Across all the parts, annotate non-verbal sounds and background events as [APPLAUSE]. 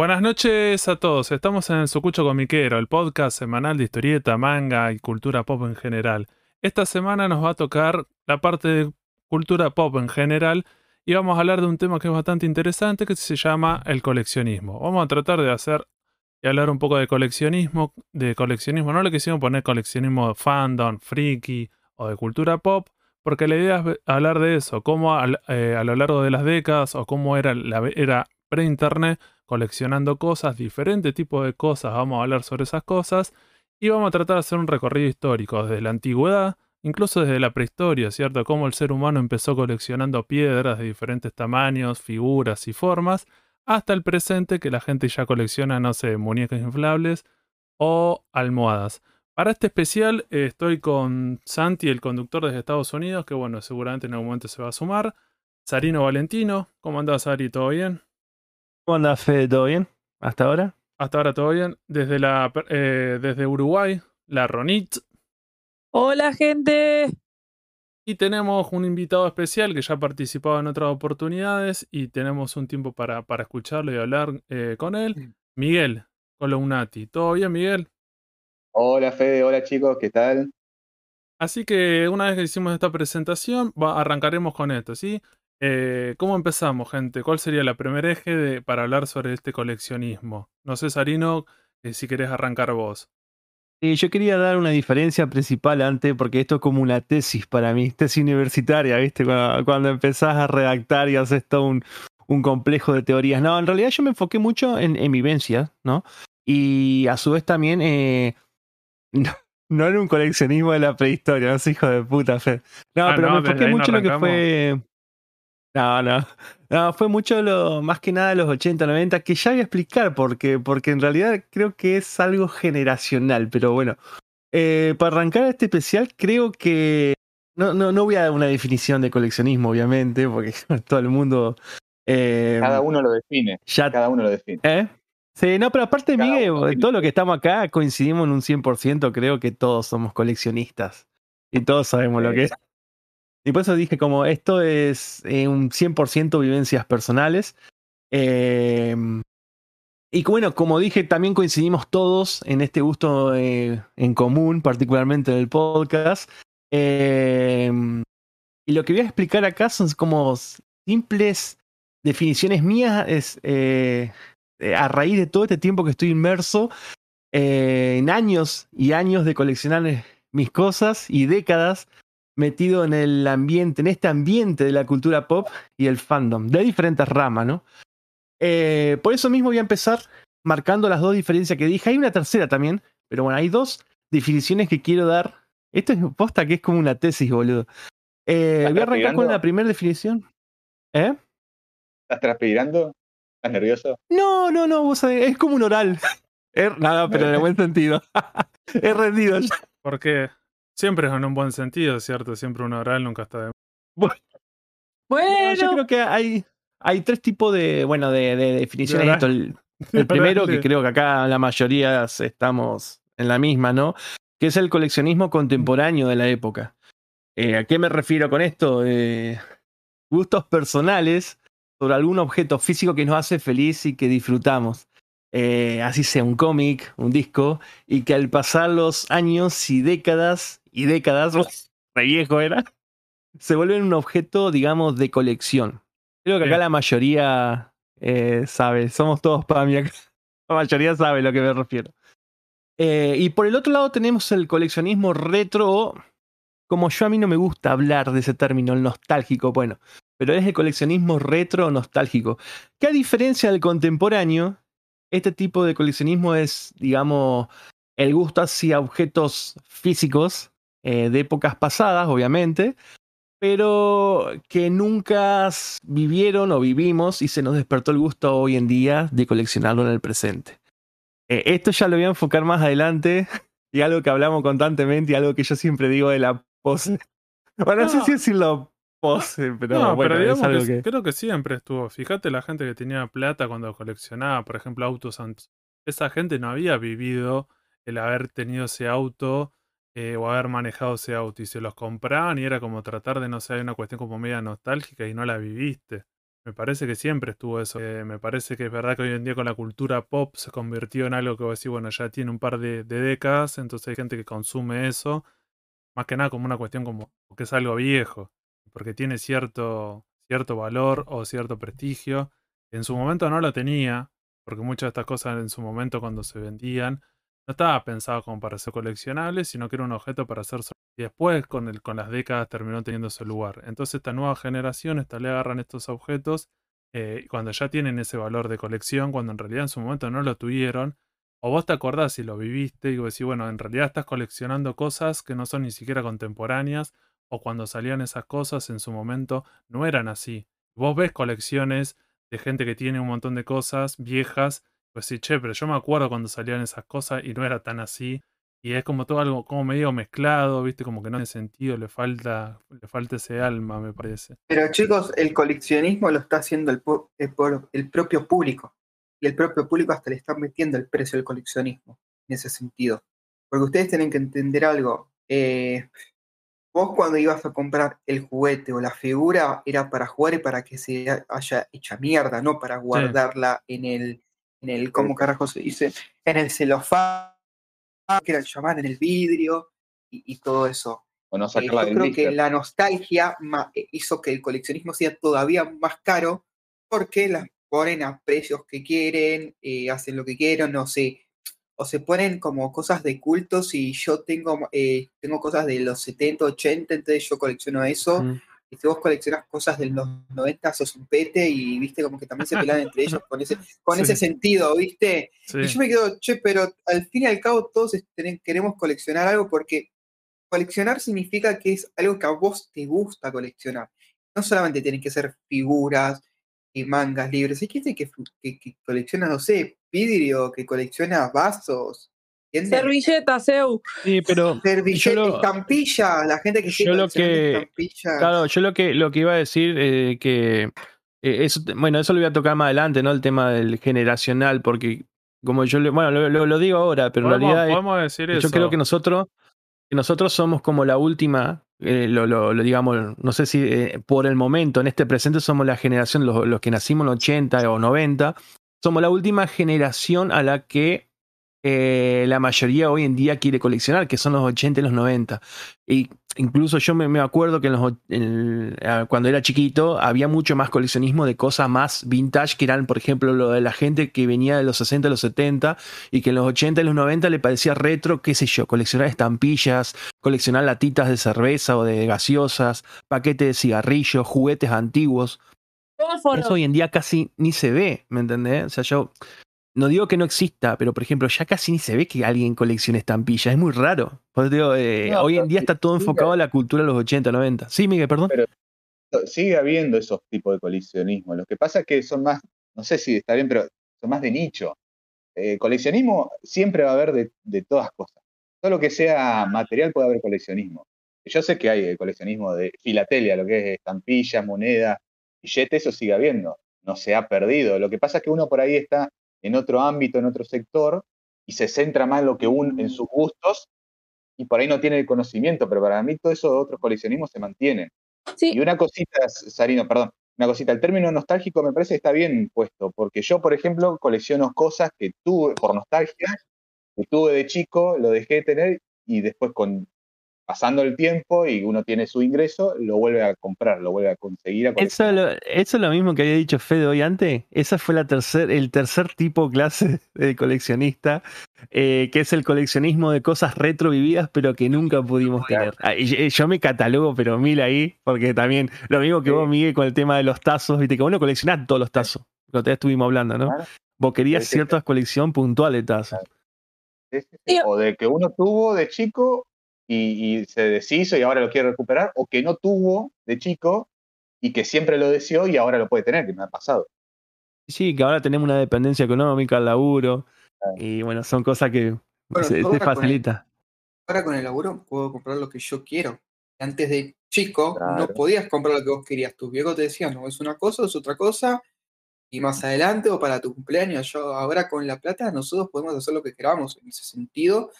Buenas noches a todos. Estamos en el Sucucho Comiquero, el podcast semanal de historieta, manga y cultura pop en general. Esta semana nos va a tocar la parte de cultura pop en general y vamos a hablar de un tema que es bastante interesante que se llama el coleccionismo. Vamos a tratar de hacer y hablar un poco de coleccionismo, de coleccionismo, no le quisimos poner coleccionismo fandom, freaky o de cultura pop, porque la idea es hablar de eso, cómo eh, a lo largo de las décadas o cómo era la era pre-internet coleccionando cosas, diferentes tipos de cosas, vamos a hablar sobre esas cosas y vamos a tratar de hacer un recorrido histórico desde la antigüedad, incluso desde la prehistoria, ¿cierto? Cómo el ser humano empezó coleccionando piedras de diferentes tamaños, figuras y formas, hasta el presente que la gente ya colecciona, no sé, muñecas inflables o almohadas. Para este especial eh, estoy con Santi, el conductor desde Estados Unidos, que bueno, seguramente en algún momento se va a sumar. Sarino Valentino, ¿cómo andás, Sari? ¿Todo bien? ¿Cómo anda, Fede? ¿Todo bien? ¿Hasta ahora? Hasta ahora todo bien. Desde, la, eh, desde Uruguay, la Ronit. Hola, gente. Y tenemos un invitado especial que ya ha participado en otras oportunidades y tenemos un tiempo para, para escucharlo y hablar eh, con él. Miguel Columnati. ¿Todo bien, Miguel? Hola, Fede. Hola, chicos. ¿Qué tal? Así que una vez que hicimos esta presentación, arrancaremos con esto, ¿sí? Eh, ¿Cómo empezamos, gente? ¿Cuál sería la primera eje de, para hablar sobre este coleccionismo? No sé, Sarino, eh, si querés arrancar vos. Sí, yo quería dar una diferencia principal antes, porque esto es como una tesis para mí, tesis universitaria, ¿viste? Cuando, empezás a redactar y haces todo un, un, complejo de teorías. No, en realidad yo me enfoqué mucho en, en vivencias, ¿no? Y a su vez también, eh, [LAUGHS] no, en un coleccionismo de la prehistoria, no soy hijo de puta, fe. No, ah, pero me enfoqué mucho en lo que fue no, no. No, fue mucho lo, más que nada los 80, 90, que ya voy a explicar porque, porque en realidad creo que es algo generacional, pero bueno. Eh, para arrancar este especial, creo que. No, no, no voy a dar una definición de coleccionismo, obviamente, porque [LAUGHS] todo el mundo. Eh, cada uno lo define. Ya, cada uno lo define. ¿Eh? Sí, no, pero aparte, Miguel, todo lo que estamos acá coincidimos en un 100%, creo que todos somos coleccionistas. Y todos sabemos lo que es. Y por eso dije como esto es eh, un 100% vivencias personales. Em, y bueno, como dije, también coincidimos todos en este gusto eh, en común, particularmente en el podcast. Em, y lo que voy a explicar acá son como simples definiciones mías es, eh, a raíz de todo este tiempo que estoy inmerso en años y años de coleccionar mis cosas y décadas metido en el ambiente, en este ambiente de la cultura pop y el fandom, de diferentes ramas, ¿no? Eh, por eso mismo voy a empezar marcando las dos diferencias que dije. Hay una tercera también, pero bueno, hay dos definiciones que quiero dar. Esto es posta que es como una tesis, boludo. Eh, voy a arrancar con la primera definición. ¿Eh? ¿Estás transpirando? ¿Estás nervioso? No, no, no, vos sabés, es como un oral. [LAUGHS] nada, pero en el buen sentido. [LAUGHS] He rendido ya. ¿Por qué? Siempre es en un buen sentido, ¿cierto? Siempre un oral nunca está de... [LAUGHS] Bueno, yo creo que hay, hay tres tipos de, bueno, de, definiciones El, [LAUGHS] primero, que creo que acá la mayoría estamos en la misma, ¿no? Que es el coleccionismo contemporáneo de la época. Eh, ¿A qué me refiero con esto? Eh, gustos personales sobre algún objeto físico que nos hace feliz y que disfrutamos. Eh, así sea un cómic, un disco, y que al pasar los años y décadas y décadas, re viejo era, [LAUGHS] se vuelven un objeto, digamos, de colección. Creo que acá la mayoría eh, sabe, somos todos para acá. [LAUGHS] La mayoría sabe a lo que me refiero. Eh, y por el otro lado tenemos el coleccionismo retro, como yo a mí no me gusta hablar de ese término, el nostálgico, bueno, pero es el coleccionismo retro nostálgico, que a diferencia del contemporáneo, este tipo de coleccionismo es, digamos, el gusto hacia objetos físicos eh, de épocas pasadas, obviamente, pero que nunca vivieron o vivimos y se nos despertó el gusto hoy en día de coleccionarlo en el presente. Eh, esto ya lo voy a enfocar más adelante [LAUGHS] y algo que hablamos constantemente y algo que yo siempre digo de la pose. [LAUGHS] Bueno, no, sé si decirlo pose, [LAUGHS] pero bueno, es algo que, creo que siempre estuvo. Fíjate la gente que tenía plata cuando coleccionaba, por ejemplo, autos antes. Esa gente no había vivido el haber tenido ese auto eh, o haber manejado ese auto y se los compraban y era como tratar de, no sé, una cuestión como media nostálgica y no la viviste. Me parece que siempre estuvo eso. Eh, me parece que es verdad que hoy en día con la cultura pop se convirtió en algo que vos decís, bueno, ya tiene un par de, décadas, entonces hay gente que consume eso, más que nada como una cuestión como que es algo viejo, porque tiene cierto, cierto valor o cierto prestigio. En su momento no lo tenía, porque muchas de estas cosas en su momento cuando se vendían no estaba pensado como para ser coleccionable, sino que era un objeto para hacer y después con, el, con las décadas terminó teniendo ese lugar. Entonces esta nueva generación, esta le agarran estos objetos eh, cuando ya tienen ese valor de colección, cuando en realidad en su momento no lo tuvieron, o vos te acordás y lo viviste y vos decís, bueno, en realidad estás coleccionando cosas que no son ni siquiera contemporáneas, o cuando salían esas cosas en su momento no eran así. Vos ves colecciones de gente que tiene un montón de cosas viejas, pues sí, che, pero yo me acuerdo cuando salían esas cosas y no era tan así. Y es como todo algo como medio mezclado, ¿viste? Como que no tiene sentido, le falta, le falta ese alma, me parece. Pero chicos, el coleccionismo lo está haciendo el, el, el propio público. Y el propio público hasta le está metiendo el precio del coleccionismo, en ese sentido. Porque ustedes tienen que entender algo. Eh, vos cuando ibas a comprar el juguete o la figura era para jugar y para que se haya hecha mierda, no para guardarla en el, en el, ¿cómo carajo se dice? En el celofán que era el chamán en el vidrio y, todo eso. Eh, yo creo que la nostalgia eh, hizo que el coleccionismo sea todavía más caro porque las ponen a precios que quieren, eh, hacen lo que quieren, no sé, o se ponen como cosas de cultos y yo tengo, tengo cosas de los 70, 80, entonces yo colecciono eso. Y si vos coleccionas cosas de los 90, sos un pete y viste como que también se pelean entre ellos con ese, con ese sentido, ¿viste? Y yo me quedo, che, pero al fin y al cabo todos queremos coleccionar algo porque coleccionar significa que es algo que a vos te gusta coleccionar. No solamente tienen que ser figuras y mangas libres, hay gente que, que, colecciona, no sé, vidrio, que colecciona vasos, Servilletas, Eu. Sí, pero. Servilletas, estampilla, la gente que yo lo que, Claro, yo lo que, lo que iba a decir, eh, que. Eh, eso, bueno, eso lo voy a tocar más adelante, ¿no? El tema del generacional, porque como yo bueno, lo, lo, digo ahora, pero en realidad. Podemos decir yo creo que nosotros, que nosotros somos como la última, eh, lo, lo, digamos, no sé si por el momento, en este presente somos la generación, los, los que nacimos en 80 o 90, somos la última generación a la que eh, la mayoría hoy en día quiere coleccionar, que son los 80 y los 90. Y incluso yo me, acuerdo que cuando era chiquito había mucho más coleccionismo de cosas más vintage, que eran, por ejemplo, lo de la gente que venía de los 60 a los 70 y que en los 80 y los 90 le parecía retro, qué sé yo, coleccionar estampillas, coleccionar latitas de cerveza o de gaseosas, paquetes de cigarrillos, juguetes antiguos. Eso hoy en día casi ni se ve, ¿me entendés? O sea, yo no digo que no exista, pero por ejemplo, ya casi ni se ve que alguien coleccione estampillas. Es muy raro. Eh, hoy en día está todo enfocado a la cultura de los 80, 90. Sí, Miguel, perdón. Pero sigue habiendo esos tipos de coleccionismo. Lo que pasa es que son más, no sé si está bien, pero son más de nicho. Eh, coleccionismo siempre va a haber de, de, todas cosas. Todo lo que sea material puede haber coleccionismo. Yo sé que hay eh, coleccionismo de filatelia, lo que es estampillas, monedas, billetes, eso sigue habiendo. No se ha perdido. Lo que pasa es que uno por ahí está en otro ámbito, en otro sector, y se centra más en lo que un, en sus gustos, y por ahí no tiene el conocimiento, pero para mí todo eso de otros coleccionismos se mantiene. Y una cosita, Sarino, perdón, una cosita, el término nostálgico me parece que está bien puesto, porque yo, por ejemplo, colecciono cosas que tuve por nostalgia, que tuve de chico, lo dejé de tener y después con pasando el tiempo y uno tiene su ingreso, lo vuelve a comprar, lo vuelve a conseguir. eso, es lo mismo que había dicho Fede hoy antes. Esa fue la tercer, el tercer tipo clase de coleccionista, eh, que es el coleccionismo de cosas retro vividas, pero que nunca pudimos tener. Ah, yo me catalogo, pero mil ahí, porque también lo mismo que vos, Miguel, con el tema de los tazos, viste que vos no coleccionás todos los tazos, lo que estuvimos hablando, ¿no? Vos querías cierta colección puntual de tazos. O de que uno tuvo de chico y, se deshizo y ahora lo quiere recuperar, o que no tuvo de chico y que siempre lo deseó y ahora lo puede tener, que me ha pasado. Sí, que ahora tenemos una dependencia económica al laburo, y bueno, son cosas que se, facilita. ahora con el laburo puedo comprar lo que yo quiero. Antes de chico no podías comprar lo que vos querías. Tus viejos te decían, no, es una cosa, es otra cosa, y más adelante o para tu cumpleaños. Yo ahora con la plata nosotros podemos hacer lo que queramos en ese sentido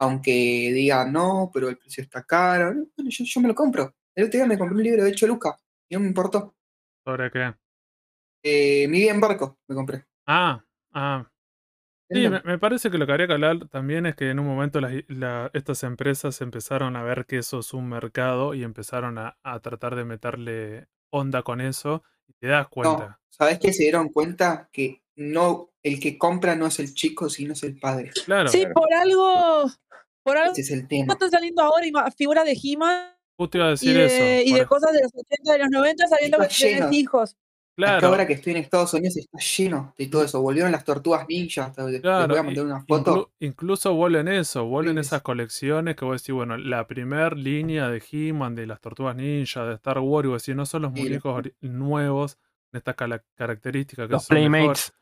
aunque diga no, pero el precio está caro, bueno, yo, me lo compro. El otro día me compré un libro de hecho Luca y no me importó. ¿Sobre qué? Eh, mi bien barco me compré. Ah, ah. Sí, me, parece que lo que habría que hablar también es que en un momento estas empresas empezaron a ver que eso es un mercado y empezaron a, tratar de meterle onda con eso y te das cuenta. ¿Sabes que se dieron cuenta que no el que compra no es el chico, sino es el padre? Claro. Sí, por algo. Por algo. Ese es el tema. Están saliendo ahora figuras de He-Man. Justo iba a decir y de, eso. Y de cosas de los 80 de los 90 sabiendo que tienes hijos. Claro. ahora que estoy en Estados Unidos está lleno de todo eso. Volvieron las tortugas ninja. Claro, voy a mandar una foto. incluso vuelven eso, vuelven esas colecciones que vos decís, bueno, la primer línea de He-Man, de las tortugas ninja, de Star Wars, y vos decís, no son los muñecos nuevos en estas características que los son Playmates.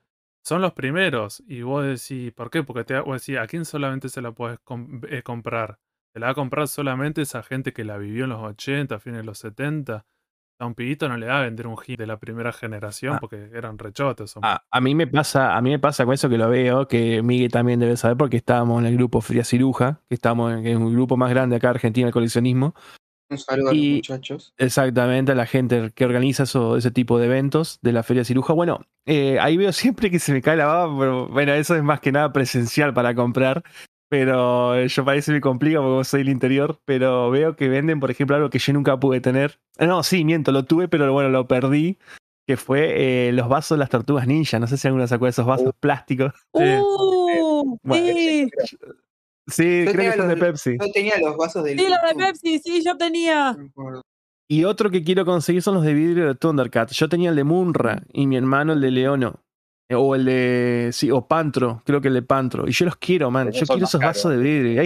Son los primeros. Y vos decís, ¿por qué? Porque te, vos decís, ¿a quién solamente se la puedes eh, comprar? Se la va a comprar solamente esa gente que la vivió en los 80, fines de los 70 a un pibito no le va a vender un hit de la primera generación ah. porque eran rechotes. Ah, a mí me pasa, a mí me pasa con eso que lo veo, que Miguel también debe saber porque estábamos en el grupo Fría Ciruja, que estamos en, el grupo más grande acá en Argentina de coleccionismo. Un saludo a los muchachos. Exactamente, a la gente que organiza eso, ese tipo de eventos de la Feria Ciruja. Bueno, eh, ahí veo siempre que se me cae la baba, pero bueno, eso es más que nada presencial para comprar. Pero yo parece me complica porque soy del interior. Pero veo que venden, por ejemplo, algo que yo nunca pude tener. Eh, no, sí, miento, lo tuve, pero bueno, lo perdí. Que fue eh, los vasos de las tortugas ninja. No sé si alguno sacó esos vasos uh. plásticos. Uh, sí. sí. Creo que son de Pepsi. Yo tenía los vasos de Sí, los de Pepsi, sí, yo tenía. Y otro que quiero conseguir son los de vidrio de Thundercat. Yo tenía el de Munra y mi hermano el de Leono. O el de. Sí, o Pantro, creo que el de Pantro. Y yo los quiero, man. Yo quiero esos vasos de vidrio.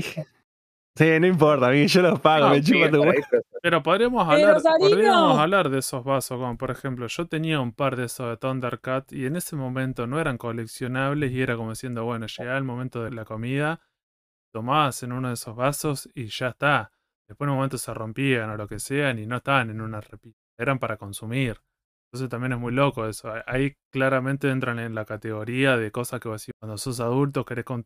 Sí, no importa, a mí yo los pago, me chupa tu Pero podríamos hablar, podríamos hablar de esos vasos, como por ejemplo, yo tenía un par de esos de Thundercat y en ese momento no eran coleccionables y era como diciendo, bueno, llegaba el momento de la comida, tomabas en uno de esos vasos y ya está. Después en un momento se rompían o lo que sean y no estaban en una repita, eran para consumir. Entonces también es muy loco eso. Ahí claramente entran en la categoría de cosas que vos cuando sos adulto querés con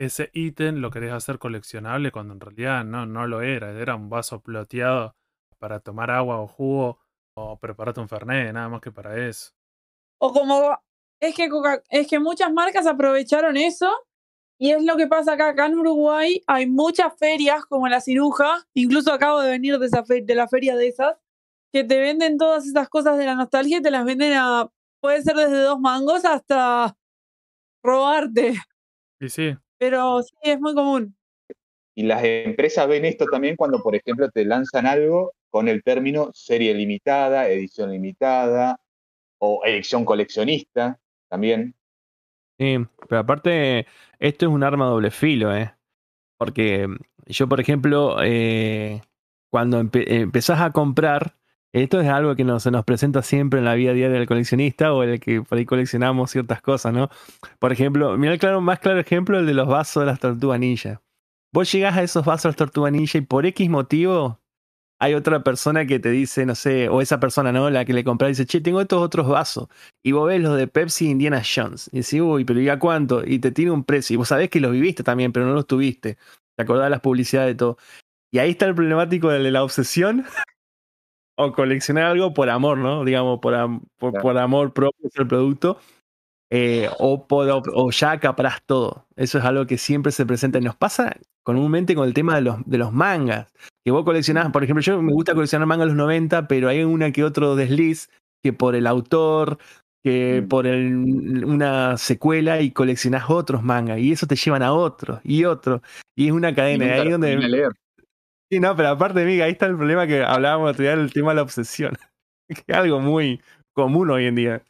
ese ítem lo querés hacer coleccionable cuando en realidad no, no lo era. Era un vaso ploteado para tomar agua o jugo o prepararte un fernet, nada más que para eso. O como es que es que muchas marcas aprovecharon eso y es lo que pasa acá, acá en Uruguay hay muchas ferias como la ciruja, incluso acabo de venir de, esa de la feria de esas, que te venden todas esas cosas de la nostalgia y te las venden a, puede ser desde dos mangos hasta robarte. Y sí. Pero sí, es muy común. Y las empresas ven esto también cuando, por ejemplo, te lanzan algo con el término serie limitada, edición limitada o edición coleccionista también. Sí, pero aparte, esto es un arma doble filo, ¿eh? Porque yo, por ejemplo, eh, cuando empezás a comprar, esto es algo que se nos presenta siempre en la vida diaria del coleccionista o el que por ahí coleccionamos ciertas cosas, ¿no? Por ejemplo, mira el más claro ejemplo, el de los vasos de las tortugas ninja. Vos llegás a esos vasos de las tortugas ninja y por X motivo hay otra persona que te dice, no sé, o esa persona, ¿no? La que le compras dice, che, tengo estos otros vasos. Y vos ves los de Pepsi e Indiana Jones. Y decís, uy, pero ¿y cuánto? Y te tiene un precio. Y vos sabés que los viviste también, pero no los tuviste. Te acordás de las publicidades de todo. Y ahí está el problemático de la obsesión [LAUGHS] o coleccionar algo por amor, ¿no? Digamos, por, por, amor propio el producto. Eh, o, o ya acaparás todo. Eso es algo que siempre se presenta. Y nos pasa comúnmente con el tema de los, de los mangas. Que vos coleccionás, por ejemplo, yo me gusta coleccionar mangas de los 90, pero hay una que otro desliz que por el autor, que mm. por una secuela y coleccionás otros mangas. Y eso te llevan a otros y otros. Y es una cadena. Y ahí donde. Sí, no, pero aparte, amiga, ahí está el problema que hablábamos otro día del tema de la obsesión. [LAUGHS] que es algo muy común hoy en día.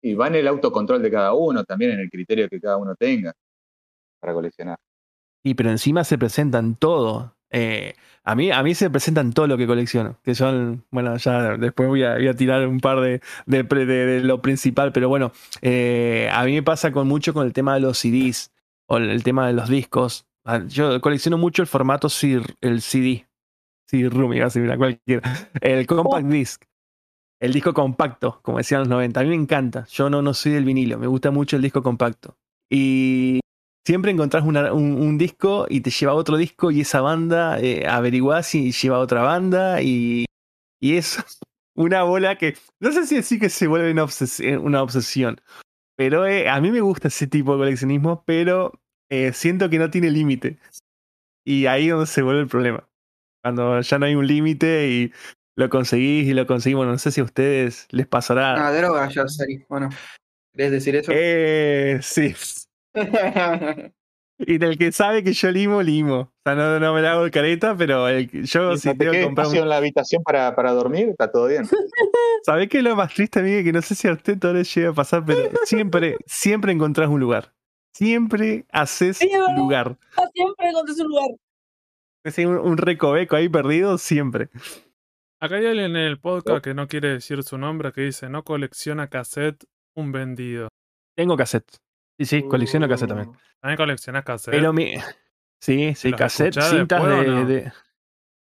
Y va en el autocontrol de cada uno, también en el criterio que cada uno tenga para coleccionar. Y pero encima se presentan todo. Eh, a, mí, a mí se presentan todo lo que colecciono. Que son, bueno, ya después voy a, voy a tirar un par de, de, de, lo principal, pero bueno, eh, a mí me pasa con mucho con el tema de los CDs o el tema de los discos. Ah, yo colecciono mucho el formato el CD. CD-ROOM, así mira, cualquiera. El compact oh. disc. El disco compacto, como decían los 90. A mí me encanta. Yo no, no soy del vinilo. Me gusta mucho el disco compacto. Y siempre encontrás un, disco y te lleva a otro disco y esa banda eh, averiguás y lleva a otra banda y, y eso [LAUGHS] una bola que no sé si decir que se vuelve una, una obsesión, pero eh, a mí me gusta ese tipo de coleccionismo, pero eh, siento que no tiene límite. Y ahí es donde se vuelve el problema. Cuando ya no hay un límite y lo conseguís y lo conseguimos. No sé si a ustedes les pasará. Ah, droga, ya salí. Bueno, ¿querés decir eso? Eh, sí. [LAUGHS] y del que sabe que yo limo, limo. O sea, no, no me la hago careta, pero yo si tengo que comprar. en la habitación para, para dormir? Está todo bien. [LAUGHS] ¿Sabés qué es lo más triste, amiga? Que no sé si a usted todavía llega a pasar, pero siempre, siempre encontrás un lugar. Siempre haces un lugar. Siempre encontrás un lugar. Es un, un recoveco ahí perdido, siempre. Acá hay alguien en el podcast que no quiere decir su nombre que dice, no colecciona cassette, un vendido. Tengo cassette. Sí, sí, colecciono cassette también. También coleccionas cassette. Pero mi... Sí, sí, cassette, cintas de...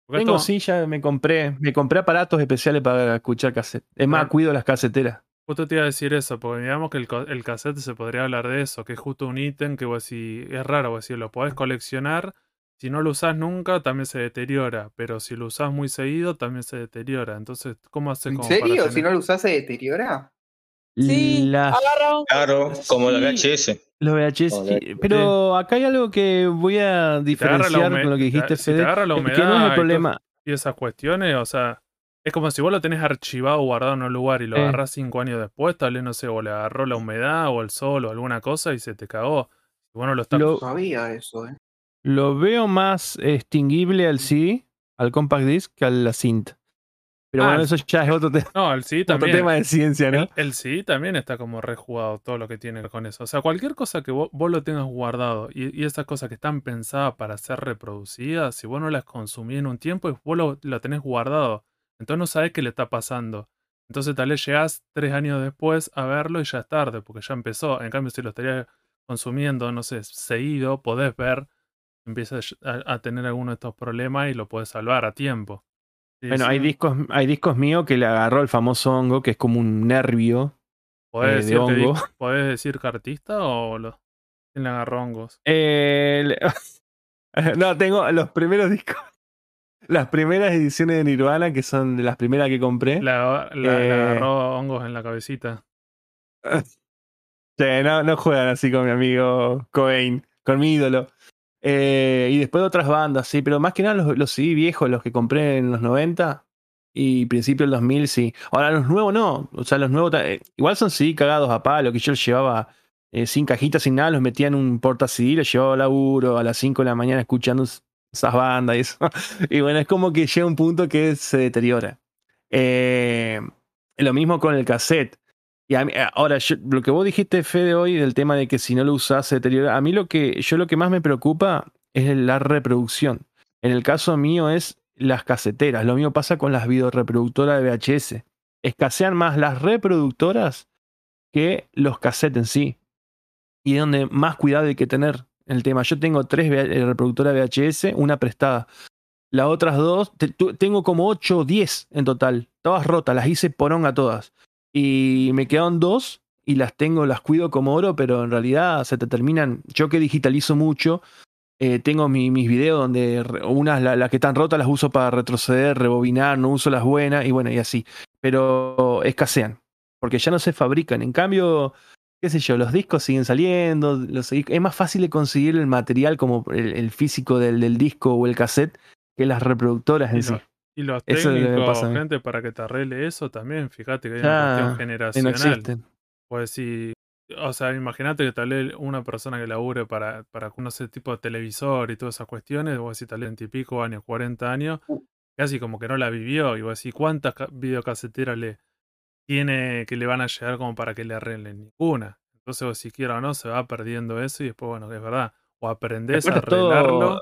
Tengo, sí, ya me compré, me compré aparatos especiales para escuchar cassette. Es más, cuido las caseteras. Justo te iba a decir eso, porque digamos que el, el, cassette se podría hablar de eso, que es justo un ítem que vos si es raro, vos si lo podés coleccionar, si no lo usás nunca, también se deteriora. Pero si lo usás muy seguido, también se deteriora. Entonces, ¿cómo hace ¿En serio? Si no lo usás, se deteriora. Sí, Claro, como la VHS. Los VHS. Pero acá hay algo que voy a diferenciar con lo que dijiste, Fede. Si agarra la humedad que no es el problema. Y, esas cuestiones, o sea, es como si vos lo tenés archivado o guardado en un lugar y lo eh. agarrás cinco años después, tal vez, no sé, o le agarró la humedad o el sol o alguna cosa y se te cagó. Bueno, lo está... Lo... sabía eso, eh. Lo veo más extinguible al CD, al compact disc, que al la cinta. Pero ah, bueno, eso ya es otro, no, el sí también, otro tema de ciencia, ¿no? El, sí también está como rejugado todo lo que tiene con eso. O sea, cualquier cosa que vos, lo tengas guardado y, esas cosas que están pensadas para ser reproducidas, si vos no las consumís en un tiempo, vos lo, lo tenés guardado. Entonces no sabés qué le está pasando. Entonces tal vez llegás tres años después a verlo y ya es tarde, porque ya empezó. En cambio, si lo estarías consumiendo, no sé, seguido, podés ver empiezas a, tener alguno de estos problemas y lo puedes salvar a tiempo. Bueno, hay discos, hay discos míos que le agarró el famoso hongo, que es como un nervio ¿Podés, eh, decir, hongo. [LAUGHS] ¿Podés decir cartista o lo, quién le agarró hongos? [LAUGHS] no, tengo los primeros discos. Las primeras ediciones de Nirvana, que son de las primeras que compré. La, le eh, agarró hongos en la cabecita. [LAUGHS] Sí, no, no juegan así con mi amigo Cobain, con mi ídolo. Eh, y después de otras bandas, sí, pero más que nada los, los CD viejos, los que compré en los 90 y principio del 2000, sí. Ahora los nuevos no, o sea, los nuevos, eh, igual son CD cagados a palo, que yo los llevaba eh, sin cajitas, sin nada, los metía en un porta CD, los llevaba al laburo a las 5 de la mañana escuchando esas bandas y eso. [LAUGHS] y bueno, es como que llega un punto que se deteriora. lo mismo con el cassette. Y ahora, lo que vos dijiste, Fede, hoy, del tema de que si no lo usás se deteriora, a mí lo que, yo lo que más me preocupa es la reproducción. En el caso mío es las caseteras. Lo mismo pasa con las videoreproductoras de VHS. Escasean más las reproductoras que los cassettes en sí. Y es donde más cuidado hay que tener el tema. Yo tengo tres eh, reproductoras VHS, una prestada. Las otras dos, tengo como 8 o 10 en total. Todas rotas, las hice poronga todas. Y me quedaron dos y las tengo, las cuido como oro, pero en realidad se te terminan. Yo que digitalizo mucho, eh, tengo mis videos donde unas, las que están rotas, las uso para retroceder, rebobinar, no uso las buenas y bueno, y así. Pero escasean, porque ya no se fabrican. En cambio, qué sé yo, los discos siguen saliendo, es más fácil de conseguir el material como el, físico del, disco o el cassette que las reproductoras en sí. Y los técnicos, gente, para que te arregle eso también, fíjate que hay una cuestión generacional. pues si, o sea, imagínate que tal vez una persona que labure para, para ese tipo de televisor y todas esas cuestiones, vos decís tal vez 20 y pico años, 40 años, uh. casi como que no la vivió, y vos decís, ¿cuántas videocaseteras le tiene que le van a llegar como para que le arreglen? Ninguna. Entonces, vos, si quiera o no, se va perdiendo eso y después, bueno, es verdad, o aprendés a arreglarlo.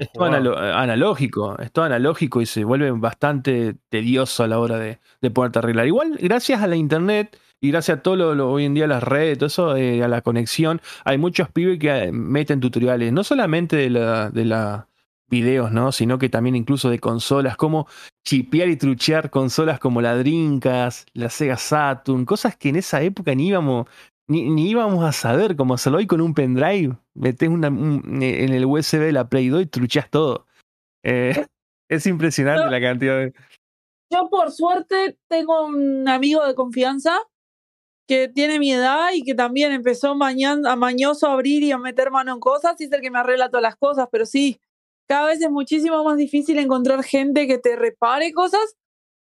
Es todo analógico, es todo analógico y se vuelve bastante tedioso a la hora de, de poderte arreglar. Igual, gracias a la internet y gracias a todo lo, hoy en día las redes, todo eso, eh, a la conexión, hay muchos pibes que eh, meten tutoriales, no solamente de la, de la videos, ¿no? Sino que también incluso de consolas, como chipear y truchear consolas como la Dreamcast, la Sega Saturn, cosas que en esa época ni íbamos, ni, íbamos a saber cómo hacerlo hoy con un pendrive. Metes una, en el USB de la Play 2 y truchas todo. Eh, [LAUGHS] es impresionante la cantidad de. Yo por suerte tengo un amigo de confianza que tiene mi edad y que también empezó mañana, a mañoso a abrir y a meter mano en cosas y es el que me arregla todas las cosas, pero sí, cada vez es muchísimo más difícil encontrar gente que te repare cosas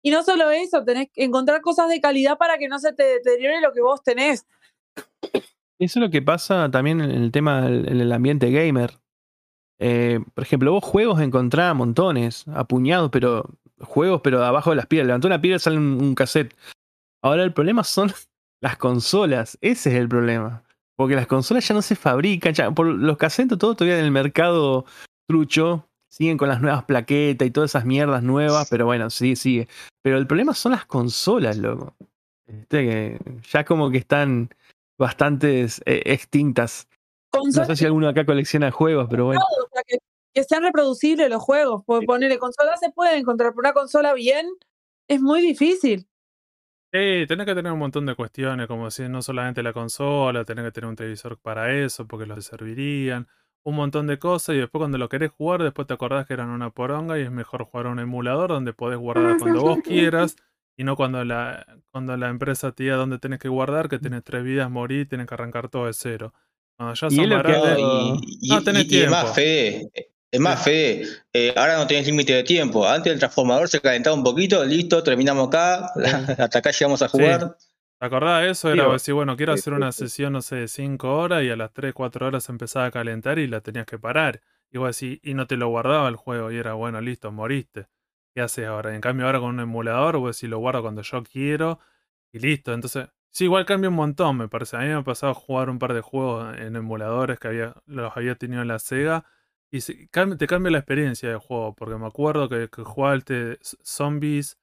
y no solo eso, tenés que encontrar cosas de calidad para que no se te deteriore lo que vos tenés. Eso es lo que pasa también en el tema, en el ambiente gamer. Eh, por ejemplo, vos juegos encontrás montones, apuñados, pero juegos, pero abajo de las piedras. Levantó una piedra y sale un, cassette. Ahora el problema son [LAUGHS] las consolas. Ese es el problema. Porque las consolas ya no se fabrican. Ya, por los cassettes, todo todavía en el mercado trucho. Siguen con las nuevas plaquetas y todas esas mierdas nuevas, pero bueno, sí, sigue. Pero el problema son las consolas, loco. Ya como que están bastantes eh, extintas. no sé si alguno acá colecciona juegos, pero bueno. que, sean reproducibles los juegos. Ponerle consola se puede encontrar, pero una consola bien es muy difícil. Sí, tenés que tener un montón de cuestiones, como si no solamente la consola, tenés que tener un televisor para eso, porque los servirían, un montón de cosas, y después cuando lo querés jugar, después te acordás que eran una poronga y es mejor jugar un emulador donde podés guardar cuando vos [LAUGHS] quieras y no cuando la, cuando la empresa te diga dónde tenés que guardar, que tenés tres vidas, morir, tenés que arrancar todo de cero. Cuando ya son baratos, no tenés tiempo. es más fe, es más fe. Eh, ahora no tenés límite de tiempo. Antes el transformador se calentaba un poquito, listo, terminamos acá, [LAUGHS] hasta acá llegamos a jugar. ¿Te acordás de eso? Era decir, bueno, quiero hacer una sesión, no sé, de 5 horas y a las 3, 4 horas empezaba a calentar y la tenías que parar. Y vos decís, y no te lo guardaba el juego y era, bueno, listo, moriste. ¿Qué haces ahora? En cambio, ahora con un emulador, pues si lo guardo cuando yo quiero y listo. Entonces, sí, igual cambia un montón, me parece. A mí me ha pasado jugar un par de juegos en emuladores que había, los había tenido en la Sega. Y te cambia la experiencia de juego, porque me acuerdo que, que jugaba el Zombies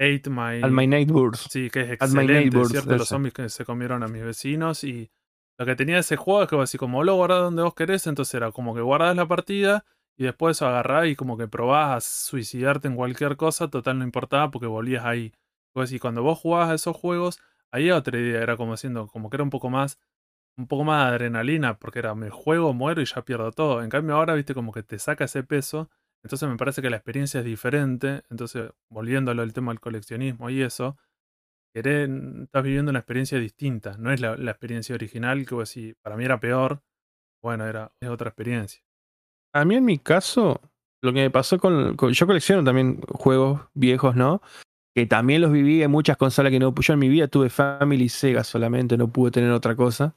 8 My, My Neighbors. Sí, que es excelente, ¿cierto? Los zombies que se comieron a mis vecinos. Y lo que tenía ese juego es que así como lo guardás donde vos querés, entonces era como que guardás la partida y después agarrás y como que probás a suicidarte en cualquier cosa, total no importaba porque volvías ahí. Pues, y cuando vos jugabas a esos juegos, ahí otra idea, era como siendo, como que era un poco más, un poco más de adrenalina, porque era me juego, muero y ya pierdo todo. En cambio ahora, viste, como que te saca ese peso, entonces me parece que la experiencia es diferente. Entonces, volviéndolo al tema del coleccionismo y eso, querés, estás viviendo una experiencia distinta. No es la, experiencia original que vos para mí era peor. Bueno, era, es otra experiencia. A mí en mi caso, lo que me pasó con, Yo colecciono también juegos viejos, ¿no? Que también los viví en muchas consolas que no... Yo en mi vida tuve Family Sega solamente, no pude tener otra cosa.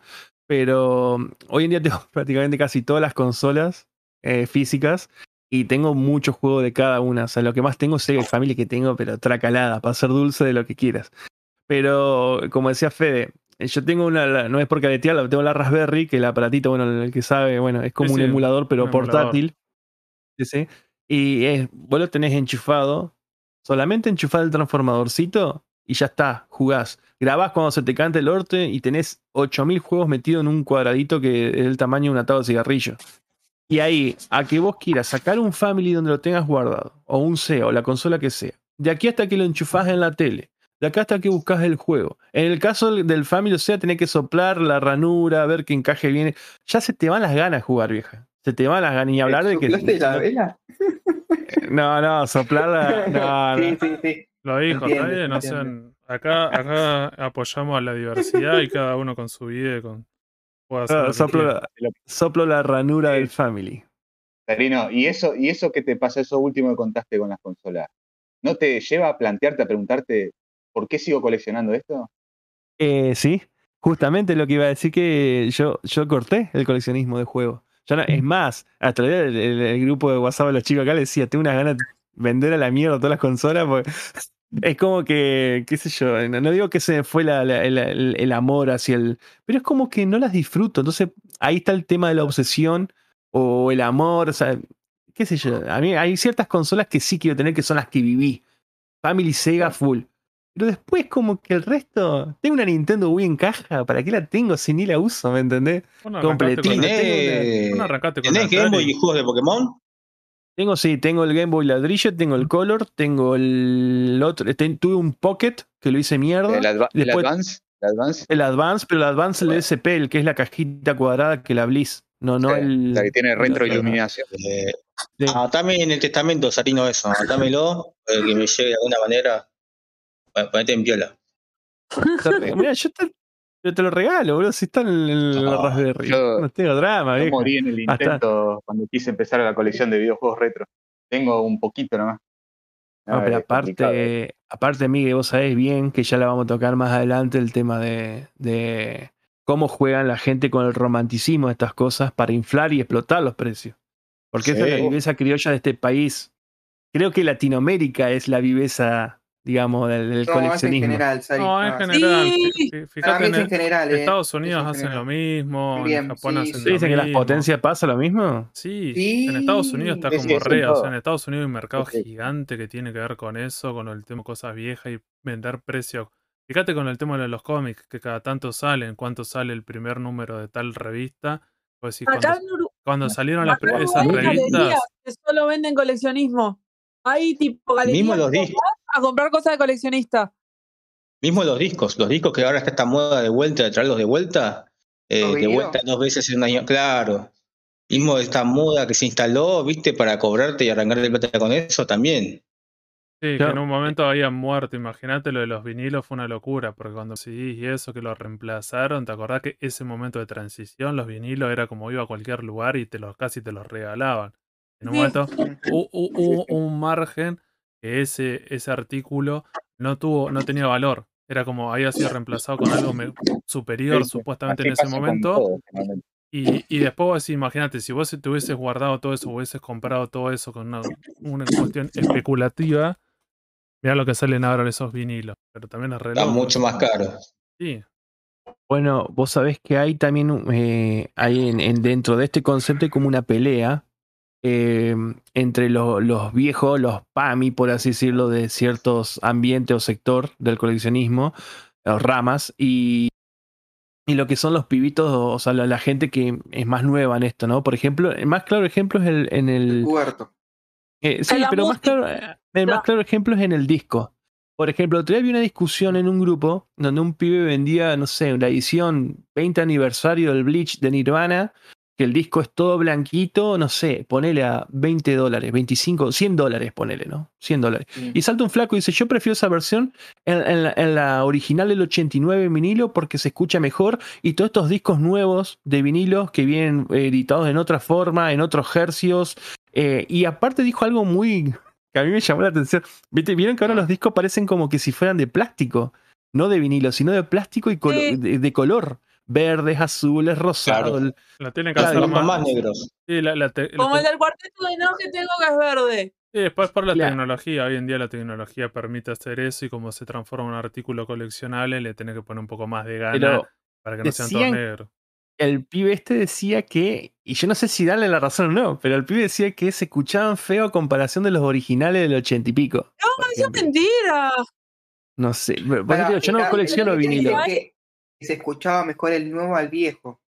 Pero hoy en día [LAUGHS] tengo prácticamente casi todas las consolas eh, físicas y tengo muchos juegos de cada una. O sea, lo que más tengo es Sega Family que tengo, pero tracalada, para ser dulce de lo que quieras. Pero, como decía Fede, yo tengo una, no es por caletearla, tengo la Raspberry, que el aparatito, bueno, el que sabe, bueno, es como un emulador, pero portátil. Y es, vos lo tenés enchufado, solamente enchufás el transformadorcito y ya está, jugás. Grabás cuando se te cante el orte y tenés 8000 juegos metidos en un cuadradito que es el tamaño de un atado de cigarrillo. Y ahí, a que vos quieras sacar un Family donde lo tengas guardado, o un SEA, o la consola que sea, de aquí hasta que lo enchufás en la tele, de acá hasta que buscas el juego. En el caso del Family, o sea, tenés que soplar la ranura, ver que encaje bien. Ya se te van las ganas de jugar, vieja. Se te van las ganas. Y hablar de que. la vela? [LAUGHS] No, no, soplar No, [LAUGHS] sí, sí, sí. Lo dijo, está bien. acá, acá apoyamos a la diversidad y cada uno con su vida y con. Ah, soplo, la, ranura del Family. Tarino, ¿y eso, ¿y eso que te pasa, eso último que contaste con las consolas? ¿No te lleva a plantearte, a preguntarte ¿por qué sigo coleccionando esto? Eh, sí, justamente lo que iba a decir que yo, yo corté el coleccionismo de juegos. es más, hasta el, el, grupo de WhatsApp de los chicos acá le decía, tengo unas ganas de vender a la mierda todas las consolas porque [LAUGHS] es como que, qué sé yo, no, digo que se fue el, amor hacia el... Pero es como que no las disfruto. Entonces ahí está el tema de la obsesión o el amor, o sea, qué sé yo. A mí hay ciertas consolas que sí quiero tener que son las que viví. Family Sega full. Pero después como que el resto... Tengo una Nintendo Wii en caja, ¿para qué la tengo si ni la uso? ¿Me entendés? Completita. ¿Tenés Game Boy y juegos de Pokémon? Tengo, sí, tengo el Game Boy ladrillo, tengo el Color, tengo el otro, tuve un Pocket que lo hice mierda. ¿El, Advance? ¿El Advance? pero el Advance el SP, el que es la cajita cuadrada que la Bliss. No, no el. La que tiene retroiluminación. Eh, Atame en el testamento, Sarino, eso. Atámelo, para que me llegue de alguna manera. Ponete en piola. Mira, yo te, yo te lo regalo, boludo. Si está en el no, Raspberry. no tengo drama, Yo morí en el intento cuando quise empezar la colección de videojuegos retro. Tengo un poquito nomás. No, pero aparte, aparte, Miguel, vos sabés bien que ya la vamos a tocar más adelante el tema de, de cómo juegan la gente con el romanticismo de estas cosas para inflar y explotar los precios. Porque esa es la viveza criolla de este país. Creo que Latinoamérica es la viveza digamos, del, coleccionismo. En general, no, en general. Fíjate, en, general, eh, Estados Unidos hacen lo mismo, en Japón hacen lo mismo. ¿Dicen que las potencias pasa lo mismo? Sí, en Estados Unidos está como re, o sea, en Estados Unidos hay un mercado gigante que tiene que ver con eso, con el tema de cosas viejas y vender precios. Fíjate con el tema de los cómics, que cada tanto salen, cuánto sale el primer número de tal revista. Pues, cuando, salieron las, esas revistas... Que solo venden coleccionismo. Hay tipo Mismo los discos. A comprar cosas de coleccionista. Mismo los discos. Los discos que ahora está esta moda de vuelta, de traerlos de vuelta. Eh, de vuelta dos veces en un año. Claro. Mismo esta moda que se instaló, viste, para cobrarte y arrancar el plata con eso también. Sí, que en un momento habían muerto. Imagínate lo de los vinilos fue una locura, porque cuando sí y eso que lo reemplazaron, ¿te acordás que ese momento de transición, los vinilos era como iba a cualquier lugar y te los casi te los regalaban? En un momento hubo un margen que ese, ese artículo no tuvo, no tenía valor. Era como había sido reemplazado con algo superior supuestamente en ese momento. y, y, después vos imagínate, si vos te hubieses guardado todo eso, hubieses comprado todo eso con una, una cuestión especulativa, mira lo que salen ahora esos vinilos. Pero también es Está mucho más caro. Sí. Bueno, vos sabés que hay también, eh, hay en, dentro de este concepto hay como una pelea eh, entre los viejos, los PAMI, por así decirlo, de ciertos ambientes o sector del coleccionismo, los ramas, y, y lo que son los pibitos, o sea, la, gente que es más nueva en esto, ¿no? Por ejemplo, el más claro ejemplo es el, en el... Huerto. Eh, sí, pero más claro, eh, el más claro ejemplo es en el disco. Por ejemplo, otro día había una discusión en un grupo donde un pibe vendía, no sé, la edición 20 aniversario del Bleach de Nirvana que el disco es todo blanquito, no sé, ponele a 20 dólares, 25, 100 dólares, ponele, ¿no? 100 dólares. Y salta un flaco y dice, yo prefiero esa versión en, la, original del 89 vinilo porque se escucha mejor y todos estos discos nuevos de vinilos que vienen editados en otra forma, en otros hercios. Eh, y aparte dijo algo muy... que a mí me llamó la atención. ¿Vieron que ahora los discos parecen como que si fueran de plástico? No de vinilo, sino de plástico y de color verdes, azules, rosados. La tienen que hacer más, negros. Como el del cuarteto de no que tengo que es verde. Sí, después por la tecnología. Hoy en día la tecnología permite hacer eso y como se transforma en un artículo coleccionable, le tenés que poner un poco más de gana para que no sean todos negros. El pibe este decía que, y yo no sé si darle la razón o no, pero el pibe decía que se escuchaban feo a comparación de los originales del ochenta y pico. No, eso es mentira. No sé, yo no colecciono vinilo se escuchaba mejor el nuevo al viejo.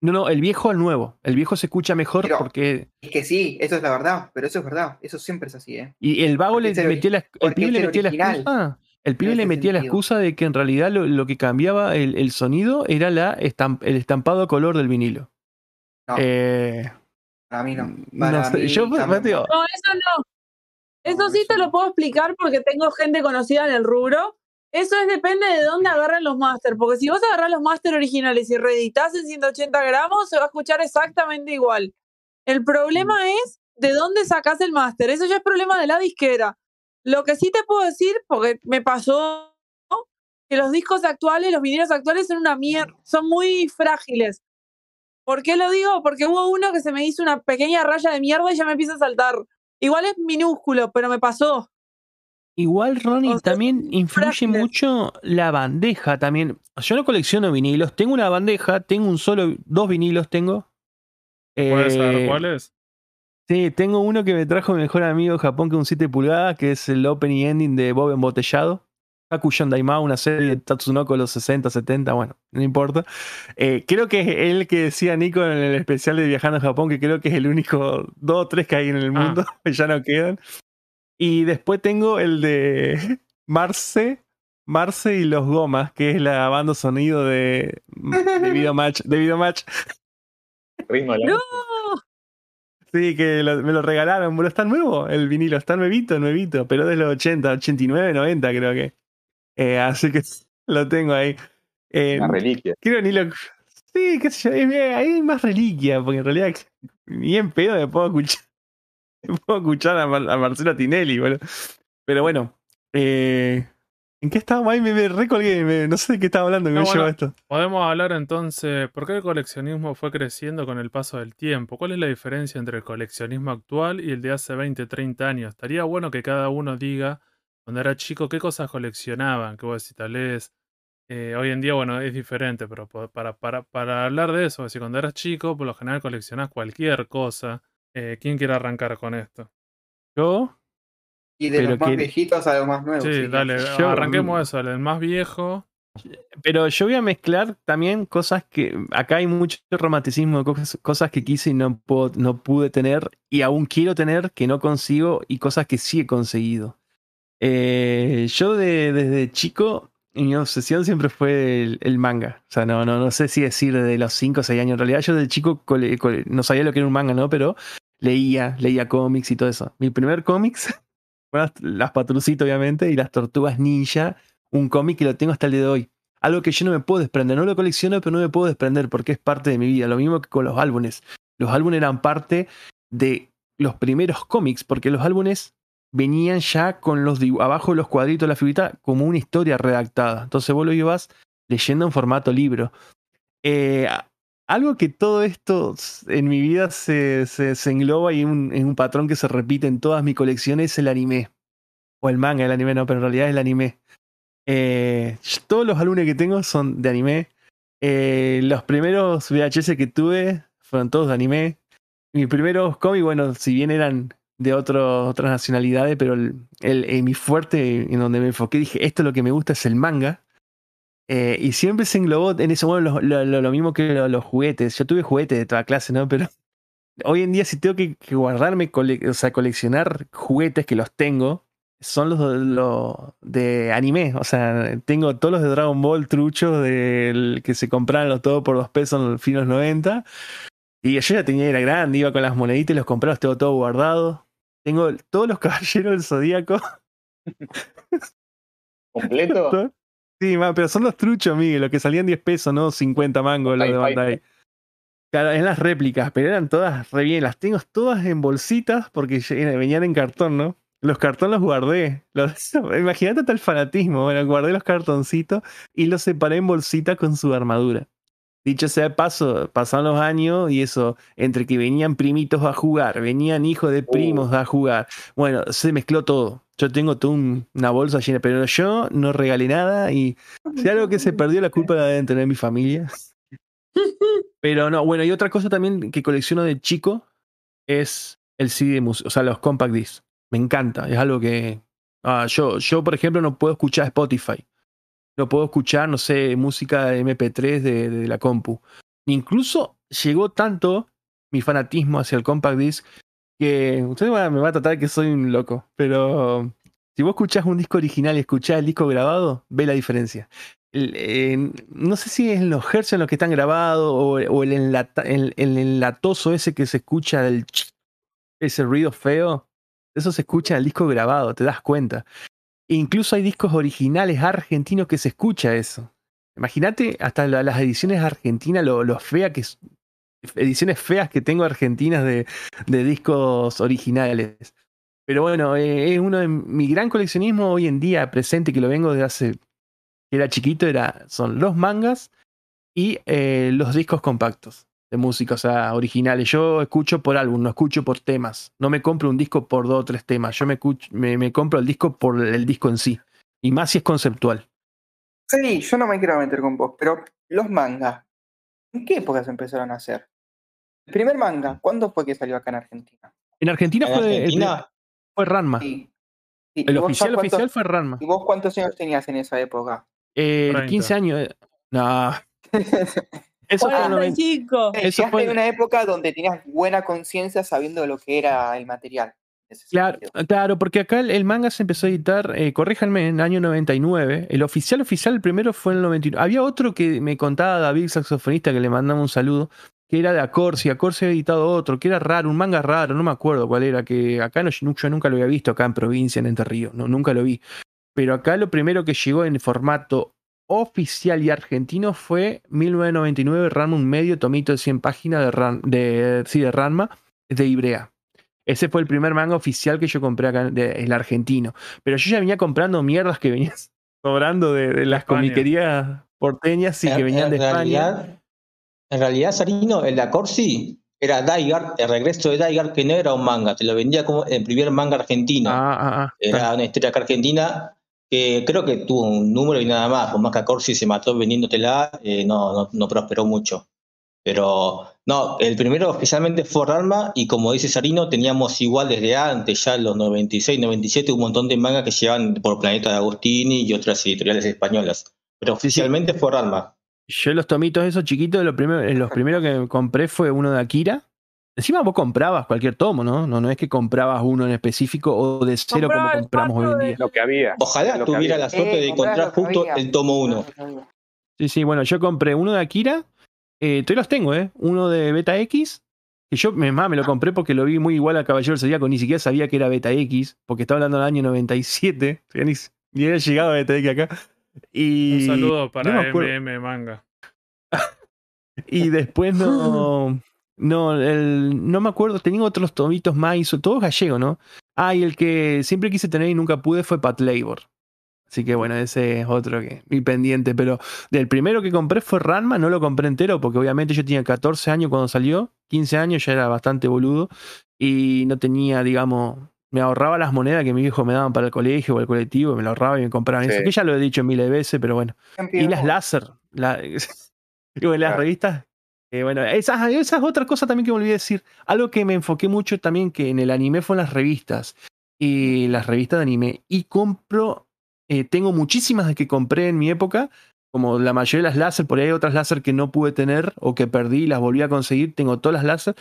No, no, el viejo al nuevo. El viejo se escucha mejor porque. Es que sí, eso es la verdad, pero eso es verdad. Eso siempre es así, ¿eh? Y el vago le metió la, el pibe le metió la excusa. El pibe le metía la excusa de que en realidad lo, que cambiaba el, sonido era la el estampado color del vinilo. No. Eh, para mí no. no, yo, no, eso no. Eso sí te lo puedo explicar porque tengo gente conocida en el rubro eso es depende de dónde agarran los máster, porque si vos agarrás los máster originales y reeditas en 180 gramos, se va a escuchar exactamente igual. El problema mm. es de dónde sacás el máster. Eso ya es problema de la disquera. Lo que sí te puedo decir, porque me pasó, que los discos actuales, los vinilos actuales son una mierda, son muy frágiles. ¿Por qué lo digo? Porque hubo uno que se me hizo una pequeña raya de mierda y ya me empieza a saltar. Igual es minúsculo, pero me pasó. Igual, Ronnie, también influye mucho la bandeja también. Yo no colecciono vinilos, tengo una bandeja, tengo un solo, dos vinilos tengo. ¿Puedes saber eh, cuáles? Sí, tengo uno que me trajo mi mejor amigo de Japón, que es un 7 pulgadas, que es el opening ending de Bob embotellado. Hakushan Daima, una serie de Tatsunoko de los 60, 70, bueno, no importa. Eh, creo que es el que decía Nico en el especial de Viajando a Japón, que creo que es el único dos o tres que hay en el ah. mundo, [LAUGHS] ya no quedan. Y después tengo el de [LAUGHS] Marce, Marce y los Gomas, que es la banda sonido de, de [LAUGHS] Video Match. De Video Match. ¡No! Sí, que me lo regalaron. Bueno, está nuevo el vinilo, está nuevito, nuevito, pero de los 80, 89, 90 creo que. Eh, así que [LAUGHS] lo tengo ahí. Eh, Una reliquia. Creo ni lo. Sí, qué sé yo, hay más reliquia, porque en realidad bien pedo me puedo escuchar. [LAUGHS] Puedo escuchar a, Marcelo Tinelli, boludo. Pero bueno, eh, ¿En qué estaba ahí? Me, recolgué, no sé de qué estaba hablando, me llevó esto. Podemos hablar entonces, ¿por qué el coleccionismo fue creciendo con el paso del tiempo? ¿Cuál es la diferencia entre el coleccionismo actual y el de hace 20, 30 años? Estaría bueno que cada uno diga, cuando era chico, qué cosas coleccionaban, que vos decís, tal vez, eh, hoy en día, bueno, es diferente, pero para, para, para hablar de eso, si cuando eras chico, por lo general coleccionás cualquier cosa. Eh, ¿Quién quiere arrancar con esto? ¿Yo? Y de los más viejitos a los más nuevos. Sí, dale, arranquemos eso, el más viejo. Pero yo voy a mezclar también cosas que. Acá hay mucho romanticismo, cosas, que quise y no, puedo, no pude tener, y aún quiero tener, que no consigo, y cosas que sí he conseguido. Eh, yo desde chico, mi obsesión siempre fue el, manga. O sea, no, no, no sé si decir de los 5 o 6 años. En realidad, yo desde chico no sabía lo que era un manga, ¿no? Pero leía, leía cómics y todo eso. Mi primer cómics [LAUGHS] las Patrucitas, obviamente, y las Tortugas Ninja, un cómic que lo tengo hasta el día de hoy. Algo que yo no me puedo desprender, no lo colecciono, pero no me puedo desprender porque es parte de mi vida. Lo mismo que con los álbumes. Los álbumes eran parte de los primeros cómics, porque los álbumes venían ya con los abajo los cuadritos de la figurita como una historia redactada. Entonces vos lo ibas leyendo en formato libro. Eh, algo que todo esto en mi vida se, se, engloba y es un, patrón que se repite en todas mis colecciones es el anime. O el manga, el anime no, pero en realidad es el anime. Eh, todos los álbumes que tengo son de anime. Eh, los primeros VHS que tuve fueron todos de anime. Mis primeros cómics, bueno, si bien eran de otras nacionalidades, pero el, el, mi fuerte en donde me enfoqué, dije, esto es lo que me gusta es el manga. Eh, y siempre se englobó en ese modo lo, mismo que los juguetes. Yo tuve juguetes de toda clase, ¿no? Pero hoy en día si tengo que, guardarme, o sea, coleccionar juguetes que los tengo, son los, de anime. O sea, tengo todos los de Dragon Ball truchos del que se compraron los todos por dos pesos en los finos 90. Y yo ya tenía, era grande, iba con las moneditas y los compré, los tengo todo guardado. Tengo todos los [LAUGHS] caballeros del zodíaco. ¿Completo? [LAUGHS] Sí, pero son los truchos, Miguel, los que salían 10 pesos, no 50 mangos los de Bandai. Claro, en las réplicas, pero eran todas re bien. Las tengo todas en bolsitas porque venían en cartón, ¿no? Los cartones los guardé. [LAUGHS] imagínate tal fanatismo. Bueno, guardé los cartoncitos y los separé en bolsita con su armadura. Dicho sea de paso, pasaron los años y eso, entre que venían primitos a jugar, venían hijos de primos a jugar, bueno, se mezcló todo. Yo tengo toda una bolsa llena, pero yo no regalé nada y si algo que se perdió, la culpa la deben tener mi familia. [LAUGHS] Pero no, bueno, y otra cosa también que colecciono de chico es el CD de música, o sea, los compact discs. Me encanta, es algo que... Ah, yo, yo, por ejemplo, no puedo escuchar Spotify no puedo escuchar, no sé, música de MP3 de, la compu. Incluso llegó tanto mi fanatismo hacia el compact disc que usted me va a tratar que soy un loco, pero si vos escuchás un disco original y escuchás el disco grabado, ve la diferencia. no sé si es en los hertz en los que están grabados o, el, el, enlatoso ese que se escucha, el ese ruido feo. Eso se escucha en el disco grabado, te das cuenta. E incluso hay discos originales argentinos que se escucha eso. Imagínate hasta las ediciones argentinas, lo, fea que ediciones feas que tengo argentinas de, discos originales. Pero bueno, eh, es uno de mi gran coleccionismo hoy en día presente que lo vengo desde hace que era chiquito, era, son los mangas y eh, los discos compactos de música, o sea, originales. Yo escucho por álbum, no escucho por temas. No me compro un disco por dos o tres temas. Yo me, me, compro el disco por el disco en sí. Y más si es conceptual. Sí, yo no me quiero meter con vos, pero los mangas, ¿en qué época se empezaron a hacer? El primer manga, ¿cuándo fue que salió acá en Argentina? En Argentina fue, fue Ranma. Sí. el oficial oficial fue Ranma. ¿Y vos cuántos años tenías en esa época? Eh, 15 años. Eh. No. [LAUGHS] Eso fue, Eso fue en una época donde tenías buena conciencia sabiendo lo que era el material. Claro, claro, porque acá el, manga se empezó a editar, eh, corríjanme, en el año 99. El oficial oficial, el primero fue en el 99. Había otro que me contaba David, saxofonista, que le mandamos un saludo, que era de Acorsi, Acorsi había editado otro, que era raro, un manga raro, no me acuerdo cuál era, que acá no, yo nunca lo había visto acá en provincia, en Entre Ríos, no, nunca lo vi. Pero acá lo primero que llegó en formato oficial y argentino fue 1999 Ranma, un medio tomito de 100 páginas de, de, sí, de Ranma, de Ibrea. Ese fue el primer manga oficial que yo compré acá, el argentino. Pero yo ya venía comprando mierdas que venían [LAUGHS] sobrando de, las comiquerías porteñas y que venían de España. En realidad, Sarino, el de Corsi era Daigar, el regreso de Daigar, que no era un manga, te lo vendía como el primer manga argentino. Ah, ah, ah, era una historia argentina que creo que tuvo un número y nada más, por más que Corsi se mató vendiéndotela, eh, no, no, no prosperó mucho. Pero no, el primero oficialmente fue Ranma y como dice Sarino, teníamos igual desde antes, ya en los 96, 97, un montón de mangas que llevan por Planeta de Agostini y otras editoriales españolas. Pero oficialmente fue Ranma. Yo los tomitos esos chiquitos, los primeros, los primeros que compré fue uno de Akira. Encima vos comprabas cualquier tomo, ¿no? No, no es que comprabas uno en específico o de cero como compramos hoy en día. Lo que había. Ojalá tuviera la suerte de encontrar justo el tomo uno. Sí, sí, bueno, yo compré uno de Akira eh, todavía los tengo, ¿eh? Uno de Beta X, que yo me, me lo compré porque lo vi muy igual a Caballero del Zodíaco, ni siquiera sabía que era Beta X, porque estaba hablando del año 97, ni, ni había llegado a Beta X acá. Y, Un saludo para MM Manga. [LAUGHS] y después no. No, el, no me acuerdo, tenía otros tomitos más, todos gallegos, ¿no? Ah, y el que siempre quise tener y nunca pude fue Pat Labor. Así que bueno, ese es otro que mi pendiente. Pero del primero que compré fue Ranma, no lo compré entero porque obviamente yo tenía 14 años cuando salió, 15 años ya era bastante boludo y no tenía, digamos, me ahorraba las monedas que mi hijo me daban para el colegio o el colectivo, me lo ahorraba y me compraban eso, que ya lo he dicho miles de veces, pero bueno. Y las láser, la, [LAUGHS] y bueno, las revistas. Eh, bueno, esas, esas es otra cosa también que me olvidé decir. Algo que me enfoqué mucho también que en el anime fue en las revistas. Y las revistas de anime. Y compro eh, tengo muchísimas de que compré en mi época, como la mayoría de las láser, por ahí hay otras láser que no pude tener o que perdí y las volví a conseguir, tengo todas las láser.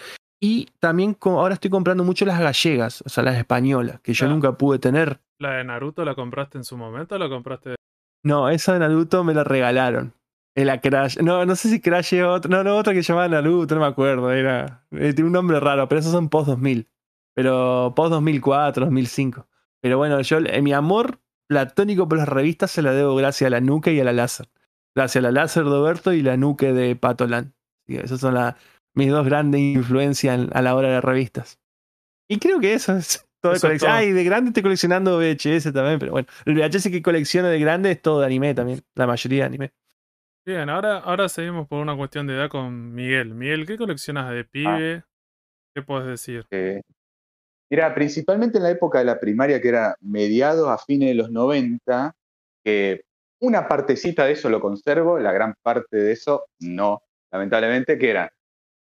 Y también ahora estoy comprando mucho las gallegas, o sea, las españolas, que yo nunca pude tener. ¿La de Naruto la compraste en su momento o la compraste? No, esa de Naruto me la regalaron. En la Crash. No, no sé si Crash es otra. No, no, otra que llamaba Naruto, no me acuerdo. Era. Eh, tiene un nombre raro, pero esos son post 2000. Pero post 2004, 2005. Pero bueno, yo, en mi amor platónico por las revistas se la debo gracias a la Nuke y a la Láser. Gracias a la Láser de Oberto y la Nuke de Patolan. Esas son mis dos grandes influencias a la hora de revistas. Y creo que eso es todo de colección. Ah, y de grande estoy coleccionando VHS también, pero bueno, el VHS que colecciono de grande es todo de anime también, la mayoría de anime. Bien, ahora, ahora seguimos por una cuestión de edad con Miguel. Miguel, ¿qué coleccionas de pibe? ¿Qué puedes decir? Eh, era principalmente en la época de la primaria, que era mediados a fines de los 90, que una partecita de eso lo conservo, la gran parte de eso no, lamentablemente, que eran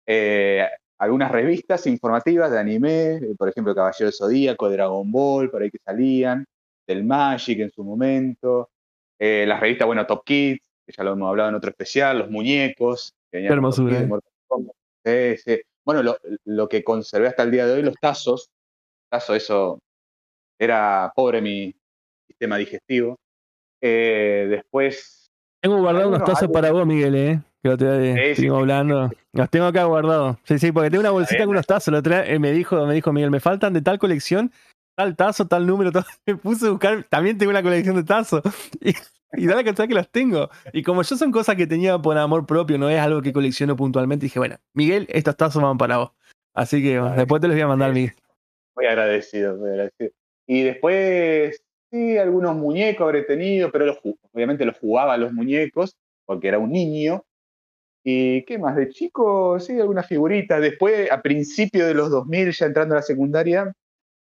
eh, algunas revistas informativas de anime, eh, por ejemplo, Caballero del Zodíaco, Dragon Ball, por ahí que salían, del Magic en su momento, eh, las revistas, bueno, Top Kids, que ya lo hemos hablado en otro especial, los muñecos. Que hermosura. Bueno, lo, lo, que conservé hasta el día de hoy, los tazos, caso eso era pobre mi sistema digestivo. Después. Tengo guardado unos tazos para vos, Miguel, ¿eh? Que lo te, hablando. Los tengo acá guardados. Sí, sí, porque tengo una bolsita con unos tazos. Lo eh, me, dijo, me dijo Miguel, me faltan de tal colección, tal tazo, tal número. [LAUGHS] Me puse a buscar. También tengo una colección de tazos. [LAUGHS] Y, da la cantidad que los tengo. Y como yo son cosas que tenía por amor propio, no es algo que colecciono puntualmente, dije, bueno, Miguel, estos tazos van para vos. Así que después te los voy a mandar, Miguel. Muy agradecido, muy agradecido. Y después, sí, algunos muñecos habré tenido, pero obviamente los jugaba a los muñecos, porque era un niño. ¿Y qué más? De chico, sí, algunas figuritas. Después, a principios de los 2000, ya entrando a la secundaria,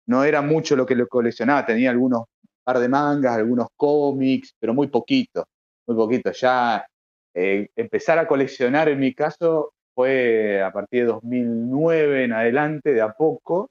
no era mucho lo que lo coleccionaba. Tenía algunos par de mangas, algunos cómics, pero muy poquito, muy poquito. Ya eh, empezar a coleccionar, en mi caso, fue a partir de 2009 en adelante, de a poco,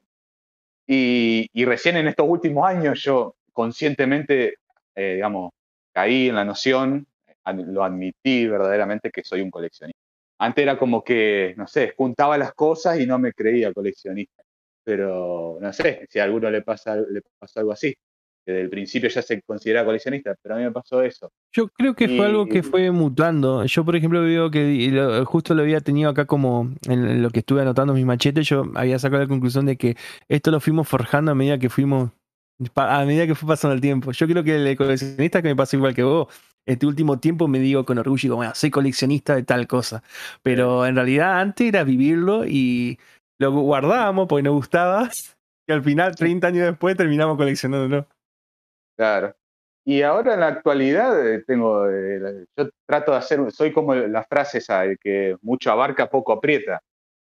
y, recién en estos últimos años yo conscientemente, eh, digamos, caí en la noción, lo admití verdaderamente que soy un coleccionista. Antes era como que, no sé, juntaba las cosas y no me creía coleccionista. Pero no sé si a alguno le pasa, le pasa algo así. que del principio ya se considera coleccionista, pero a mí me pasó eso. Yo creo que fue algo que fue mutando. Yo, por ejemplo, veo que justo lo había tenido acá como en lo que estuve anotando mis machetes, yo había sacado la conclusión de que esto lo fuimos forjando a medida que fuimos, a medida que fue pasando el tiempo. Yo creo que el coleccionista que me pasa igual que vos, este último tiempo me digo con orgullo, bueno, soy coleccionista de tal cosa. Pero en realidad antes era vivirlo y lo guardábamos porque nos gustaba. [LAUGHS] Y al final, 30 años después, terminamos coleccionándolo. Claro. Y ahora en la actualidad eh, tengo, eh, yo trato de hacer, soy como la frase esa, que mucho abarca, poco aprieta.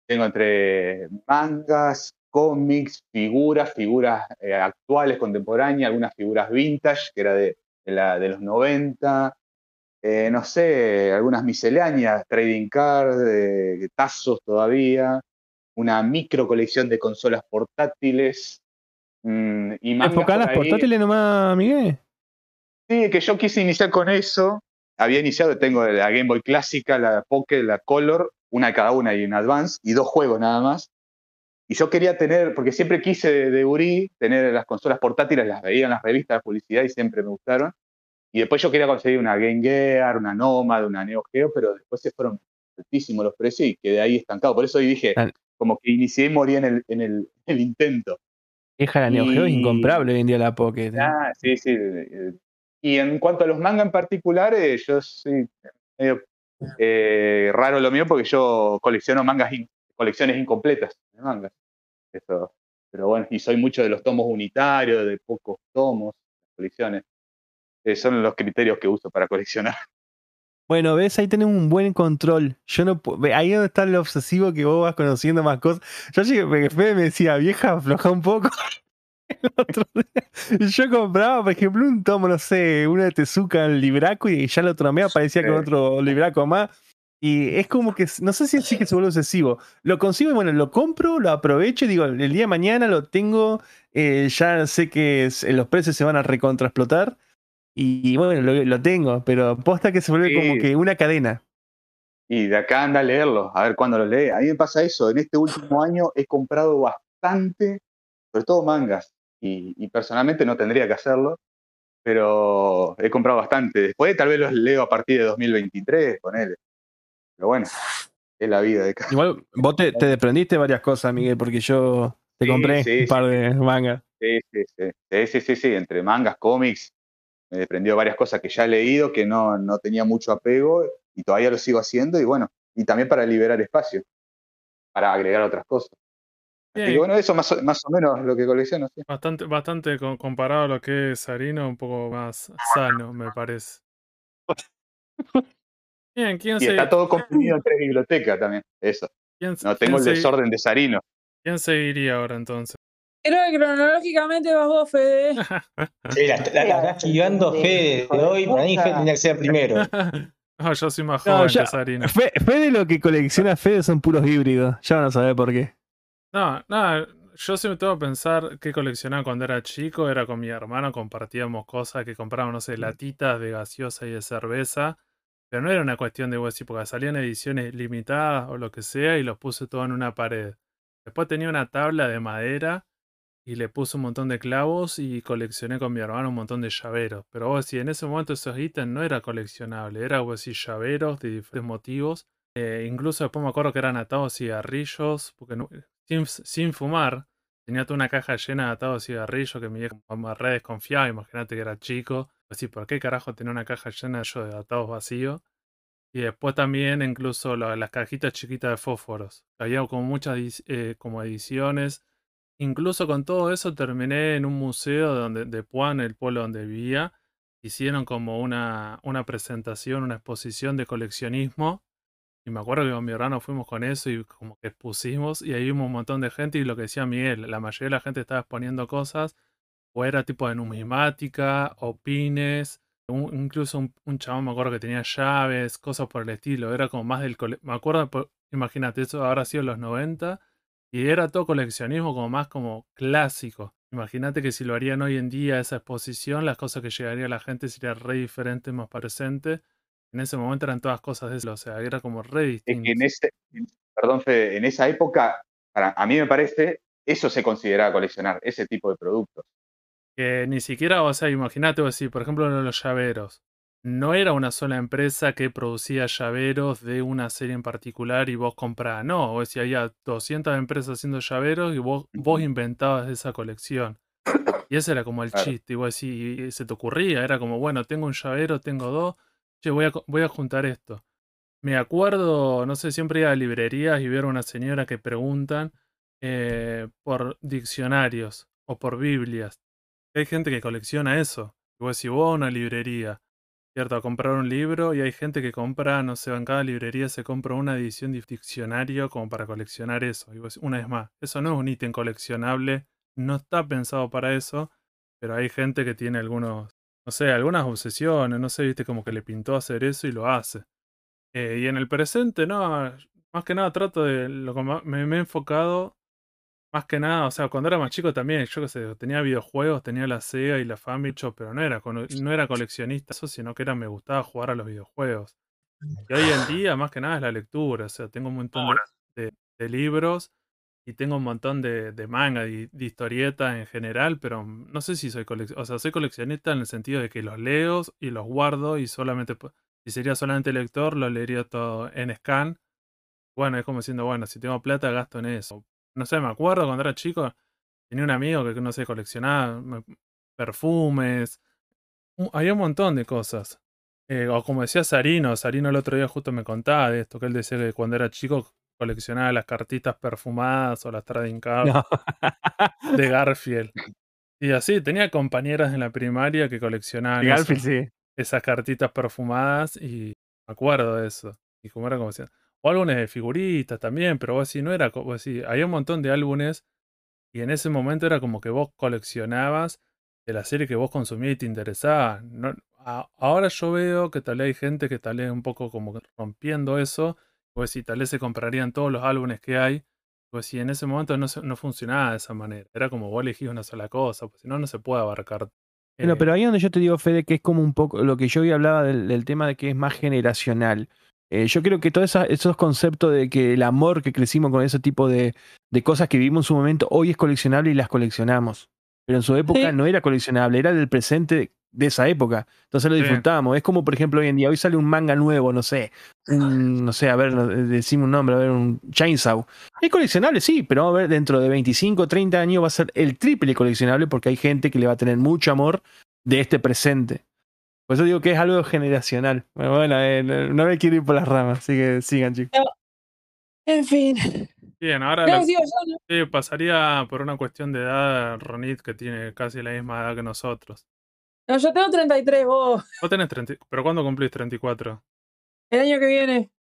Tengo entre mangas, cómics, figuras, figuras eh, actuales, contemporáneas, algunas figuras vintage, que era de, la, de los 90, no sé, algunas misceláneas, trading cards, tazos todavía, una micro colección de consolas portátiles, Mm, y las portátiles nomás, Miguel? Sí, que yo quise iniciar con eso. Había iniciado, tengo la Game Boy clásica, la Pocket, la Color, una de cada una y un Advance, y dos juegos nada más. Y yo quería tener, porque siempre quise de, Uri, tener las consolas portátiles, las veía en las revistas de publicidad y siempre me gustaron. Y después yo quería conseguir una Game Gear, una Nomad, una Neo Geo, pero después se fueron altísimos los precios y quedé ahí estancado. Por eso dije, como que inicié y morí en el, en el [LAUGHS] intento. Deja la Neo Geo es incomparable hoy en día la Pocket. ¿eh? Ah, sí, sí. Y en cuanto a los mangas en particular, eh, yo soy medio eh, raro lo mío porque yo colecciono mangas, colecciones incompletas de mangas. Eso. Pero bueno, y soy mucho de los tomos unitarios, de pocos tomos, colecciones. son los criterios que uso para coleccionar. [LAUGHS] Bueno, ves, ahí tenemos un buen control. Yo no ahí donde está el obsesivo que vos vas conociendo más cosas. Yo llegué, me decía, vieja, afloja un poco. [LAUGHS] yo compraba, por ejemplo, un tomo, no sé, una de Tezuka en libraco y ya el otro me aparecía con otro libraco más. Y es como que, no sé si sí que se vuelve obsesivo. Lo consigo y bueno, lo compro, lo aprovecho y digo, el día de mañana lo tengo, eh, ya sé que los precios se van a recontraexplotar y bueno, lo, tengo, pero posta que se vuelve como que una cadena. Y de acá anda a leerlo, a ver cuándo lo lee. A mí me pasa eso, en este último año he comprado bastante, sobre todo mangas, y, personalmente no tendría que hacerlo, pero he comprado bastante. Después tal vez los leo a partir de 2023, con él. Pero bueno, es la vida de cada Igual vos te, te desprendiste varias cosas, Miguel, porque yo te compré un par de mangas. Sí, sí, sí, sí, sí, sí, entre mangas, cómics, me desprendió varias cosas que ya he leído, que no, no tenía mucho apego y todavía lo sigo haciendo y bueno, y también para liberar espacio, para agregar otras cosas. Y bueno, eso más, más o menos lo que colecciono. Bastante, bastante comparado a lo que es Sarino, un poco más sano, me parece. [LAUGHS] Bien, ¿quién y está todo [LAUGHS] comprimido en tres bibliotecas también, eso. no tengo el desorden de Sarino. ¿Quién seguiría ahora entonces? Creo que cronológicamente vas vos, Fede. [LAUGHS] Sí, la, estás esquivando Fede de hoy. Para mí Fede tenía que ser primero. [LAUGHS] No, yo soy más joven que Sarina. Fede lo que colecciona Fede son puros híbridos. Ya van a saber por qué. No, no, yo siempre tengo que pensar que coleccionaba cuando era chico. Era con mi hermano, compartíamos cosas que comprábamos, no sé, latitas de gaseosa y de cerveza. Pero no era una cuestión de decir, porque salían ediciones limitadas o lo que sea y los puse todo en una pared. Después tenía una tabla de madera y le puse un montón de clavos y coleccioné con mi hermano un montón de llaveros. Pero vos si en ese momento esos ítems no era coleccionable, era decir llaveros de diferentes motivos. Eh, incluso después me acuerdo que eran atados cigarrillos, porque sin, fumar, tenía toda una caja llena de atados cigarrillos que me vieja me re desconfiaba, imagínate que era chico. Así, ¿por qué carajo tenía una caja llena yo de atados vacíos? Y después también incluso las cajitas chiquitas de fósforos. Había como muchas eh, como ediciones Incluso con todo eso terminé en un museo donde, de Puan, el pueblo donde vivía. Hicieron como una, una presentación, una exposición de coleccionismo. Y me acuerdo que con mi hermano fuimos con eso y como que expusimos y ahí vimos un montón de gente y lo que decía Miguel, la mayoría de la gente estaba exponiendo cosas o era tipo de numismática o pines, incluso un, un, chabón me acuerdo que tenía llaves, cosas por el estilo, era como más del... Me acuerdo, imagínate, eso ahora ha sido en los 90 y era todo coleccionismo como más como clásico. Imagínate que si lo harían hoy en día esa exposición, las cosas que llegaría a la gente serían re diferentes, más presentes. En ese momento eran todas cosas de eso, o sea, era como re distinto. En ese, perdón, Fede, en esa época, para, a mí me parece, eso se consideraba coleccionar, ese tipo de productos. Que ni siquiera, o sea, imagínate, o por ejemplo, los llaveros. No era una sola empresa que producía llaveros de una serie en particular y vos comprabas. No, o sea, había 200 empresas haciendo llaveros y vos, vos inventabas esa colección. [COUGHS] Y ese era como el chiste. Vos decís, se te ocurría, era como, bueno, tengo un llavero, tengo dos, che, voy a, voy a juntar esto. Me acuerdo, no sé, siempre iba a librerías y ver a una señora que preguntan eh, por diccionarios o por Biblias. Hay gente que colecciona eso. Vos decís, vos a una librería, ¿cierto? A comprar un libro y hay gente que compra, no sé, en cada librería se compra una edición de diccionario como para coleccionar eso. Una vez más, eso no es un ítem coleccionable, no está pensado para eso, pero hay gente que tiene algunos, no sé, algunas obsesiones, no sé, viste, como que le pintó hacer eso y lo hace. Eh, y en el presente, no, más que nada trato de, lo me, me, he enfocado, más que nada, o sea, cuando era más chico también, yo qué sé, tenía videojuegos, tenía la Sega y la Famicom, pero no era, no era coleccionista eso, sino que era, me gustaba jugar a los videojuegos. Y hoy en día, más que nada, es la lectura, o sea, tengo un montón de, de, libros y tengo un montón de, de manga y de, historietas en general, pero no sé si soy coleccionista, o sea, soy coleccionista en el sentido de que los leo y los guardo y solamente si sería solamente lector, lo leería todo en scan. Bueno, es como diciendo, bueno, si tengo plata, gasto en eso. No sé, me acuerdo cuando era chico, tenía un amigo que, no sé, coleccionaba perfumes. Había un montón de cosas. Eh, o como decía Sarino, Sarino el otro día justo me contaba de esto, que él decía que cuando era chico coleccionaba las cartitas perfumadas o las trading cards de [LAUGHS] Garfield. Y así, tenía compañeras en la primaria que coleccionaban. Garfield, sí esas cartitas perfumadas y me acuerdo de eso. Y como era como O álbumes de figuritas también, pero vos sí, no era como así. Había un montón de álbumes y en ese momento era como que vos coleccionabas de la serie que vos consumías y te interesaba. No, ahora yo veo que tal vez hay gente que tal vez un poco como rompiendo eso. Pues si tal vez se comprarían todos los álbumes que hay. Pues si en ese momento no, no funcionaba de esa manera. Era como vos elegís una sola cosa. Pues si no, no se puede abarcar bueno, pero ahí donde yo te digo, Fede, que es como un poco lo que yo hoy hablaba del, tema de que es más generacional. Eh, yo creo que todos esos conceptos de que el amor que crecimos con ese tipo de, de, cosas que vivimos en su momento, hoy es coleccionable y las coleccionamos. Pero en su época no era coleccionable, era del presente de esa época. Entonces lo disfrutábamos. Es como, por ejemplo, hoy en día, hoy sale un manga nuevo, no sé, no sé, a ver, decimos un nombre, a ver, un Chainsaw. Es coleccionable, sí, pero vamos a ver, dentro de 25, 30 años va a ser el triple coleccionable porque hay gente que le va a tener mucho amor de este presente. Por eso digo que es algo generacional. Bueno, eh, no me quiero ir por las ramas, así que sigan, chicos. En fin. Bien, ahora pasaría por una cuestión de edad Ronit, que tiene casi la misma edad que nosotros. No, yo tengo 33, vos. Vos tenés 30. ¿Pero cuándo cumplís 34? El año que viene.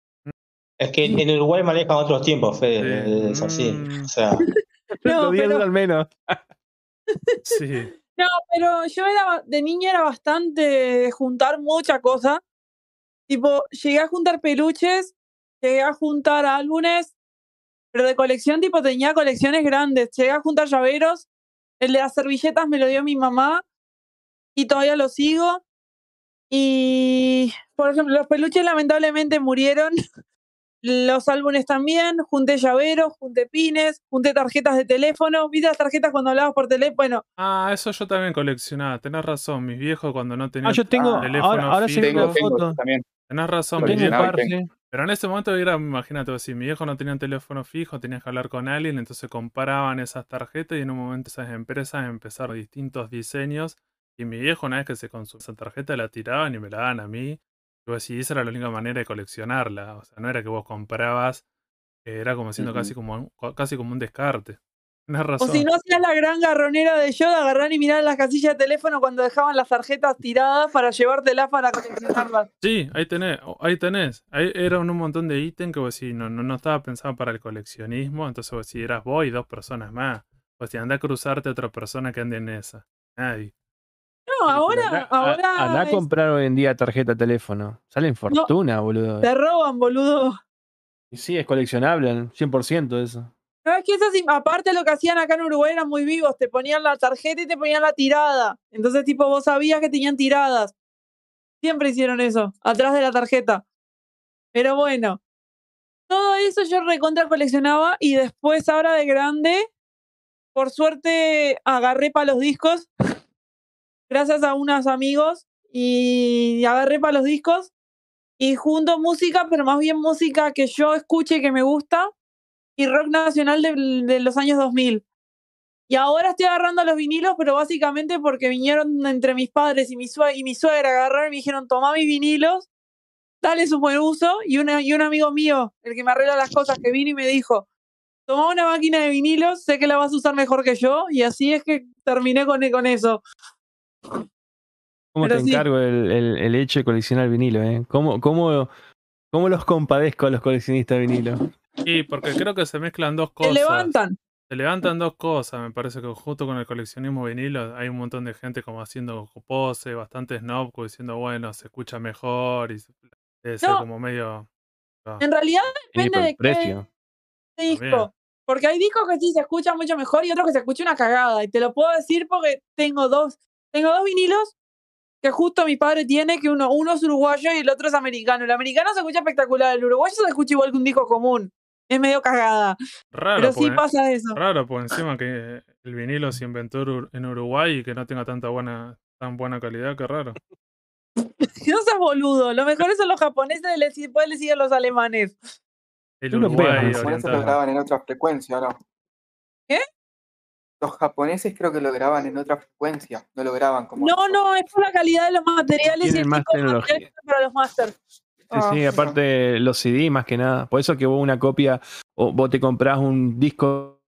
Es que en Uruguay manejan otros tiempos, Fede. Es así. Mm. O sea. [LAUGHS] no, pero... al menos. sí. No, pero yo era, de niña era bastante juntar mucha cosa. Tipo, llegué a juntar peluches, llegué a juntar álbumes, pero de colección, tipo, tenía colecciones grandes. Llegué a juntar llaveros. El de las servilletas me lo dio mi mamá y todavía lo sigo. Y, por ejemplo, los peluches lamentablemente murieron. [LAUGHS] Los álbumes también, junté llaveros, junté pines, junté tarjetas de teléfono. ¿Viste las tarjetas cuando hablabas por teléfono? Ah, eso yo también coleccionaba. Tenés razón, mis viejos cuando no tenían ah, yo tengo, teléfono ahora, sí tengo, foto. También. Tenés razón, Pero en ese momento era, imagínate, si mi viejo no tenía teléfono fijo, tenías que hablar con alguien, entonces comparaban esas tarjetas y en un momento esas empresas empezaron distintos diseños y mi viejo, una vez que se consumió esa tarjeta, la tiraban y me la daban a mí. Decía, esa era la única manera de coleccionarla. O sea, no era que vos comprabas, era como siendo casi, como un, casi como un descarte. [LAUGHS] O si no hacías la gran garronera de yo de agarrar y mirar las casillas de teléfono cuando dejaban las tarjetas tiradas para llevártelas para coleccionarlas. Sí, ahí tenés, ahí tenés. Ahí era un montón de ítems que vos si no, no, estaba pensado para el coleccionismo, entonces vos si eras vos y dos personas más. O si anda a cruzarte a otra persona que ande en esa. Nadie. No, ahora. ahora anda a comprar hoy en día tarjeta teléfono. Salen fortuna, boludo. Te roban, boludo. Y sí, es coleccionable, 100% eso. No, es que eso aparte lo que hacían acá en Uruguay eran muy vivos, te ponían la tarjeta y te ponían la tirada. Entonces, tipo, vos sabías que tenían tiradas. Siempre hicieron eso, atrás de la tarjeta. Pero bueno, todo eso yo recontra coleccionaba y después, ahora de grande, por suerte agarré para los discos [LAUGHS] gracias a unos amigos y agarré para los discos y junto música, pero más bien música que yo escuche que me gusta y rock nacional de, los años 2000. Y ahora estoy agarrando los vinilos, pero básicamente porque vinieron entre mis padres y mi, y mi suegra a agarrar y me dijeron, toma mis vinilos, dale su buen uso. Y, una, y un amigo mío, el que me arregla las cosas, que vino y me dijo, toma una máquina de vinilos, sé que la vas a usar mejor que yo. Y así es que terminé con, con eso. ¿Cómo te encargo el, el, hecho de coleccionar vinilo? Eh? ¿Cómo, cómo, ¿Cómo los compadezco a los coleccionistas de vinilo? Sí, porque creo que se mezclan dos cosas. Se levantan. Se levantan dos cosas, me parece que justo con el coleccionismo vinilo hay un montón de gente como haciendo pose, bastante snob, diciendo, bueno, se escucha mejor y es como medio... En realidad depende de precio. qué disco. Porque hay discos que sí se escuchan mucho mejor y otros que se escucha una cagada. Y te lo puedo decir porque tengo dos, tengo dos vinilos que justo mi padre tiene, que uno, uno es uruguayo y el otro es americano. El americano se escucha espectacular, el uruguayo se escucha igual que un disco común. Es medio cagada. Raro. Pero sí pues, pasa eso. Raro, pues encima que el vinilo se inventó en Uruguay y que no tenga tanta buena, tan buena calidad, qué raro. [LAUGHS] no seas boludo. Lo mejor son los japoneses, después le siguen los alemanes. El Uruguay. Los japoneses lo graban en otra frecuencia, ¿no? ¿Qué? Los japoneses creo que lo graban en otra frecuencia, no lo graban como. No, no, es por la calidad de los materiales y el más tecnología. para los masters. Sí, sí, ah, aparte los CD más que nada. Por eso que vos una copia, o vos te comprás un disco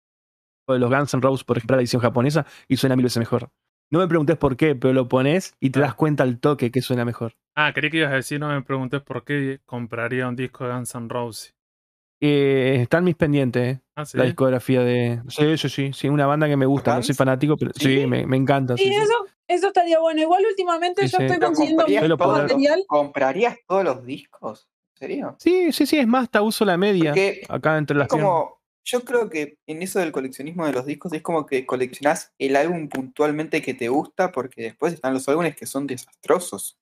de los Guns N' Roses, por ejemplo, la edición japonesa, y suena mil veces mejor. No me preguntes por qué, pero lo pones y te ah. das cuenta al toque que suena mejor. Ah, quería que ibas a decir, no me preguntes por qué compraría un disco de Guns N' Roses. Eh, están mis pendientes, eh, ah, la discografía de. Sí, sí, sí, sí, una banda que me gusta, no soy fanático, pero sí, me, me, encanta. Sí, eso, eso estaría bueno. Igual últimamente yo estoy consiguiendo material. ¿Comprarías todos los discos? ¿En serio? Sí, sí, sí, es más, hasta uso la media acá entre las como, yo creo que en eso del coleccionismo de los discos es como que coleccionás el álbum puntualmente que te gusta, porque después están los álbumes que son desastrosos.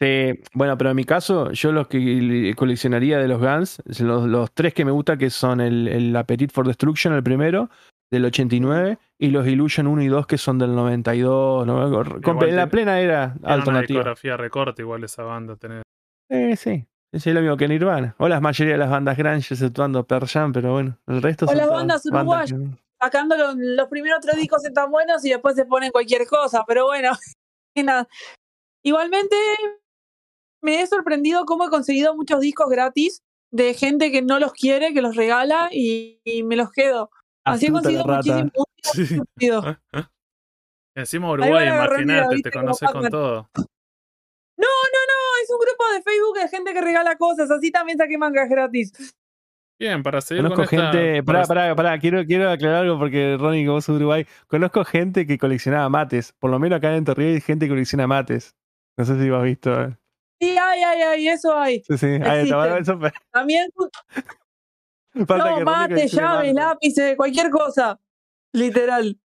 bueno, pero en mi caso, yo los que coleccionaría de los Guns, los, tres que me gusta, que son el, el Appetite for Destruction, el primero, del 89, y los Illusion 1 y 2, que son del 92. en la plena era alternativa. Una discografía recorte, igual esa banda. Tener. Eh, sí. Es lo mismo que Nirvana. O la mayoría de las bandas grandes exceptuando Pearl Jam, pero bueno, el resto o las bandas uruguayas. Sacando los, primeros tres discos están buenos y después se ponen cualquier cosa, pero bueno, [LAUGHS] nada. Igualmente, me he sorprendido cómo he conseguido muchos discos gratis de gente que no los quiere, que los regala y, me los quedo. Así he conseguido muchísimos [LAUGHS] sí. [LAUGHS] Encima Uruguay, imagínate, te conoces con todo. Es un grupo de Facebook de gente que regala cosas, así también saqué mangas gratis. Bien, para seguir Conozco gente, pará, pará, pará, quiero, quiero aclarar algo porque Ronnie, que vos sos Uruguay, conozco gente que coleccionaba mates, por lo menos acá en Torreón hay gente que colecciona mates. No sé si lo has visto. Eh. Sí, hay, hay, hay, eso hay. Sí, sí, está, eso También. [LAUGHS] no, mates, llaves, lápices, cualquier cosa. Literal.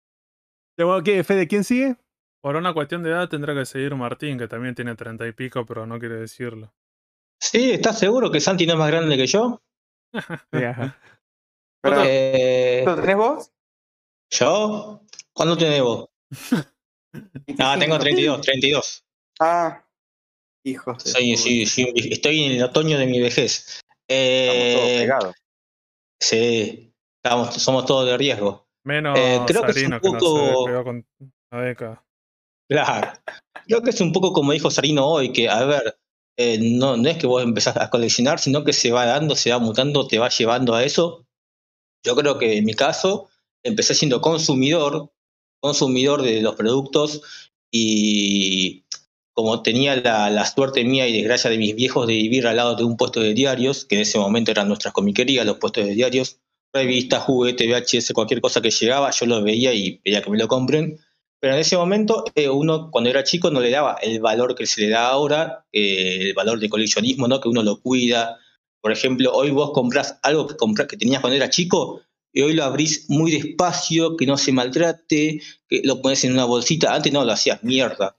¿Qué, Fede, quién sigue? Por una cuestión de edad tendrá que seguir Martín, que también tiene treinta y pico, pero no quiere decirlo. Sí, ¿estás seguro que Santi no es más grande que yo? [LAUGHS] Eh, ¿Lo tenés vos? ¿Yo? ¿Cuándo tenés vos? [LAUGHS] ah, tengo 32, 32. Ah, hijo. Sí, sí, sí, estoy en el otoño de mi vejez. Eh, estamos todos pegados. Sí, estamos, somos todos de riesgo. Menos eh, creo que, es un poco... no se con la década. Claro. Creo que es un poco como dijo Sarino hoy, que, a ver, eh, no, no es que vos empezás a coleccionar, sino que se va dando, se va mutando, te va llevando a eso. Yo creo que en mi caso empecé siendo consumidor, consumidor de los productos y como tenía la, la, suerte mía y desgracia de mis viejos de vivir al lado de un puesto de diarios, que en ese momento eran nuestras comiquerías, los puestos de diarios, revistas, juguetes, VHS, cualquier cosa que llegaba, yo lo veía y pedía que me lo compren. Pero en ese momento eh, uno cuando era chico no le daba el valor que se le da ahora, eh, el valor de coleccionismo, ¿no? que uno lo cuida. Por ejemplo, hoy vos compras algo que, que tenías cuando era chico y hoy lo abrís muy despacio, que no se maltrate, que lo pones en una bolsita. Antes no, lo hacías mierda.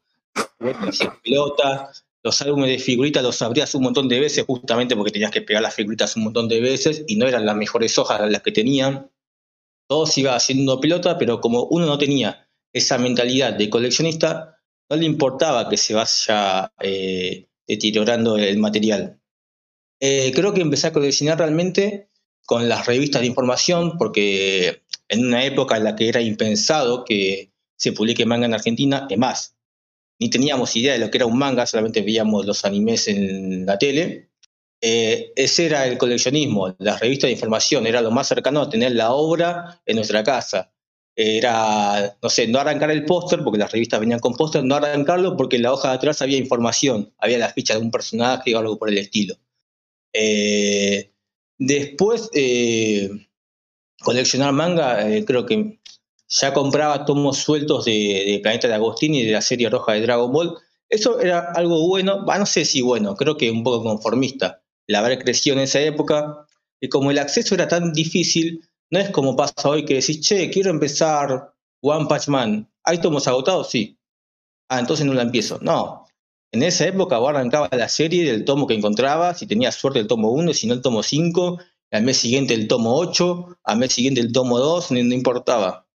hacías pelota, los álbumes de figuritas los abrías un montón de veces justamente porque tenías que pegar las figuritas un montón de veces y no eran las mejores hojas las que tenían. Todo se iba haciendo pelota, pero como uno no tenía esa mentalidad de coleccionista, no le importaba que se vaya eh, deteriorando el material. Eh, creo que empecé a coleccionar realmente con las revistas de información, porque en una época en la que era impensado que se publique manga en Argentina, es más, ni teníamos idea de lo que era un manga, solamente veíamos los animes en la tele. Eh, ese era el coleccionismo, las revistas de información, era lo más cercano a tener la obra en nuestra casa. Era, no sé, no arrancar el póster, porque las revistas venían con póster, no arrancarlo porque en la hoja de atrás había información, había la ficha de un personaje o algo por el estilo. Eh, después, eh, coleccionar manga, creo que ya compraba tomos sueltos de, Planeta de Agostini y de la serie roja de Dragon Ball. Eso era algo bueno, no sé si bueno, creo que un poco conformista, el haber crecido en esa época. Y como el acceso era tan difícil, no es como pasa hoy que decís, che, quiero empezar One Punch Man. ¿Hay tomos agotados? Sí. Ah, entonces no la empiezo. No. En esa época vos arrancaba la serie del tomo que encontrabas, si tenías suerte el tomo 1, si no el tomo 5, al mes siguiente el tomo 8, al mes siguiente el tomo 2, no importaba.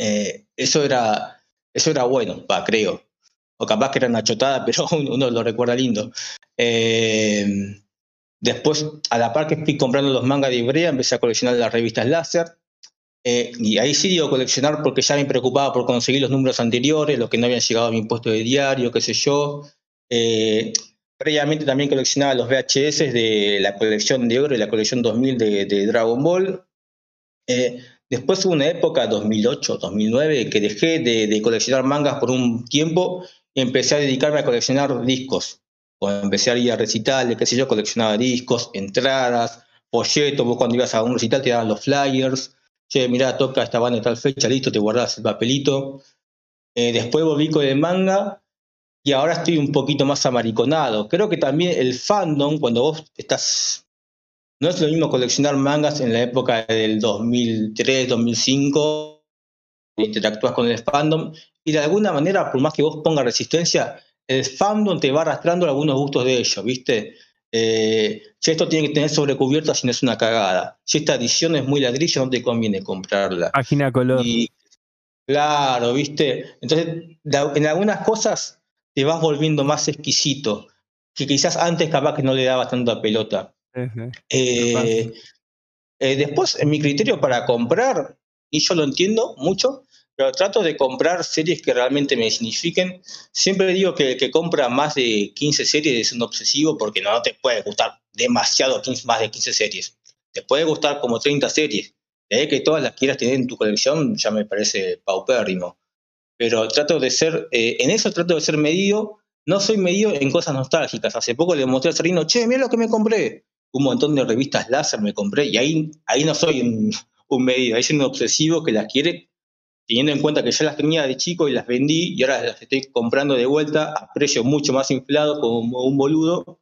Eh, eso, era, eso era bueno, va, creo. O capaz que era una chotada, [LAUGHS] pero uno lo recuerda lindo. Eh, después, a la par que estoy comprando los mangas de Ibrea, empecé a coleccionar las revistas láser. Eh, y ahí sí digo coleccionar porque ya me preocupaba por conseguir los números anteriores, los que no habían llegado a mi impuesto de diario, qué sé yo. previamente también coleccionaba los VHS de la colección de oro y la colección 2000 de, de Dragon Ball. Después hubo una época, 2008, 2009, que dejé de, coleccionar mangas por un tiempo y empecé a dedicarme a coleccionar discos. Cuando empecé a ir a recitales, qué sé yo, coleccionaba discos, entradas, folletos. Vos cuando ibas a un recital te daban los flyers. Che, mirá, toca esta banda tal fecha, listo, te guardás el papelito. Eh, después volví con el manga y ahora estoy un poquito más amariconado. Creo que también el fandom, cuando vos estás no es lo mismo coleccionar mangas en la época del 2003, 2005, interactúas con el fandom, y de alguna manera, por más que vos pongas resistencia, el fandom te va arrastrando algunos gustos de ellos, ¿viste? Eh, si esto tiene que tener sobrecubierta, si no es una cagada. Si esta edición es muy ladrillo, no te conviene comprarla. Página color. claro, ¿viste? Entonces, en algunas cosas te vas volviendo más exquisito, que quizás antes capaz que no le daba tanta pelota. Eh, eh, después, en mi criterio para comprar, y yo lo entiendo mucho, pero trato de comprar series que realmente me signifiquen. Siempre digo que el que compra más de 15 series es un obsesivo porque no te puede gustar demasiado más de 15 series. Te puede gustar como 30 series. De que todas las quieras tener en tu colección ya me parece paupérrimo. Pero trato de ser, eh, en eso trato de ser medido. No soy medido en cosas nostálgicas. Hace poco le mostré a Serino, che, mira lo que me compré un montón de revistas láser me compré y ahí, ahí no soy un, un medido, ahí soy un obsesivo que las quiere teniendo en cuenta que ya las tenía de chico y las vendí y ahora las estoy comprando de vuelta a precio mucho más inflado como un boludo.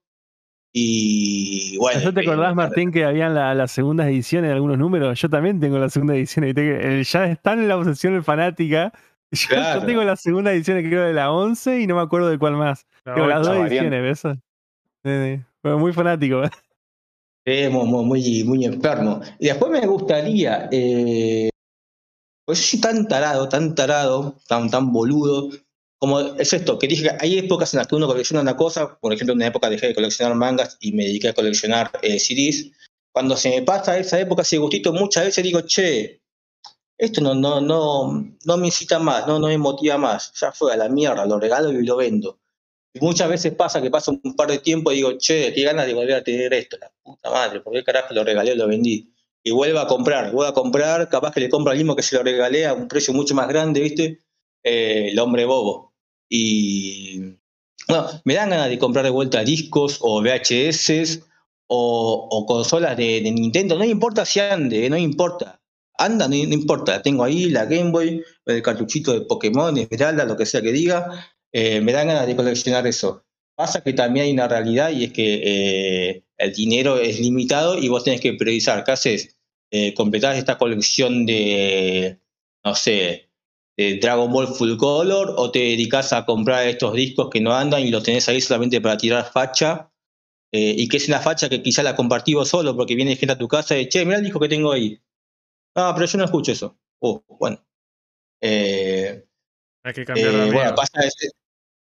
Y bueno. ¿Yo te acordás, Martín, que habían las la segundas ediciones de algunos números? Yo también tengo la segunda edición. ya están en la obsesión obsesiones [LAUGHS] Yo, tengo la segunda edición, creo, de la 11 y no me acuerdo de cuál más. tengo las dos ediciones, ¿ves? muy fanático. muy, muy, enfermo. Y después me gustaría, eh, pues yo soy tan tarado, tan tarado, tan, tan boludo, como es esto, que dije que hay épocas en las que uno colecciona una cosa, por ejemplo, en una época dejé de coleccionar mangas y me dediqué a coleccionar eh, CDs. Cuando se me pasa esa época, ese gustito, muchas veces digo, che, esto no, no, no, no me incita más, no, no me motiva más, ya fue a la mierda, lo regalo y lo vendo. Y muchas veces pasa que pasa un par de tiempo y digo, che, qué ganas de volver a tener esto, la puta madre, ¿por qué carajo lo regalé o lo vendí? Y vuelvo a comprar, vuelvo a comprar, capaz que le compro al mismo que se lo regalé a un precio mucho más grande, ¿viste? Eh, el hombre bobo. Y bueno, me dan ganas de comprar de vuelta discos o VHS o, consolas de, Nintendo, no importa si ande, no importa. Anda, no, importa, tengo ahí la Game Boy, el cartuchito de Pokémon, Esmeralda, lo que sea que diga, eh, me dan ganas de coleccionar eso. Pasa que también hay una realidad y es que eh, el dinero es limitado y vos tenés que priorizar. ¿Qué haces? Eh, completar esta colección de, no sé, de Dragon Ball Full Color o te dedicas a comprar estos discos que no andan y los tenés ahí solamente para tirar facha y que es una facha que quizá la compartí vos solo porque viene gente a tu casa y, che, mira el disco que tengo ahí. Ah, pero yo no escucho eso. Oh, bueno. Hay que cambiar la bueno, pasa,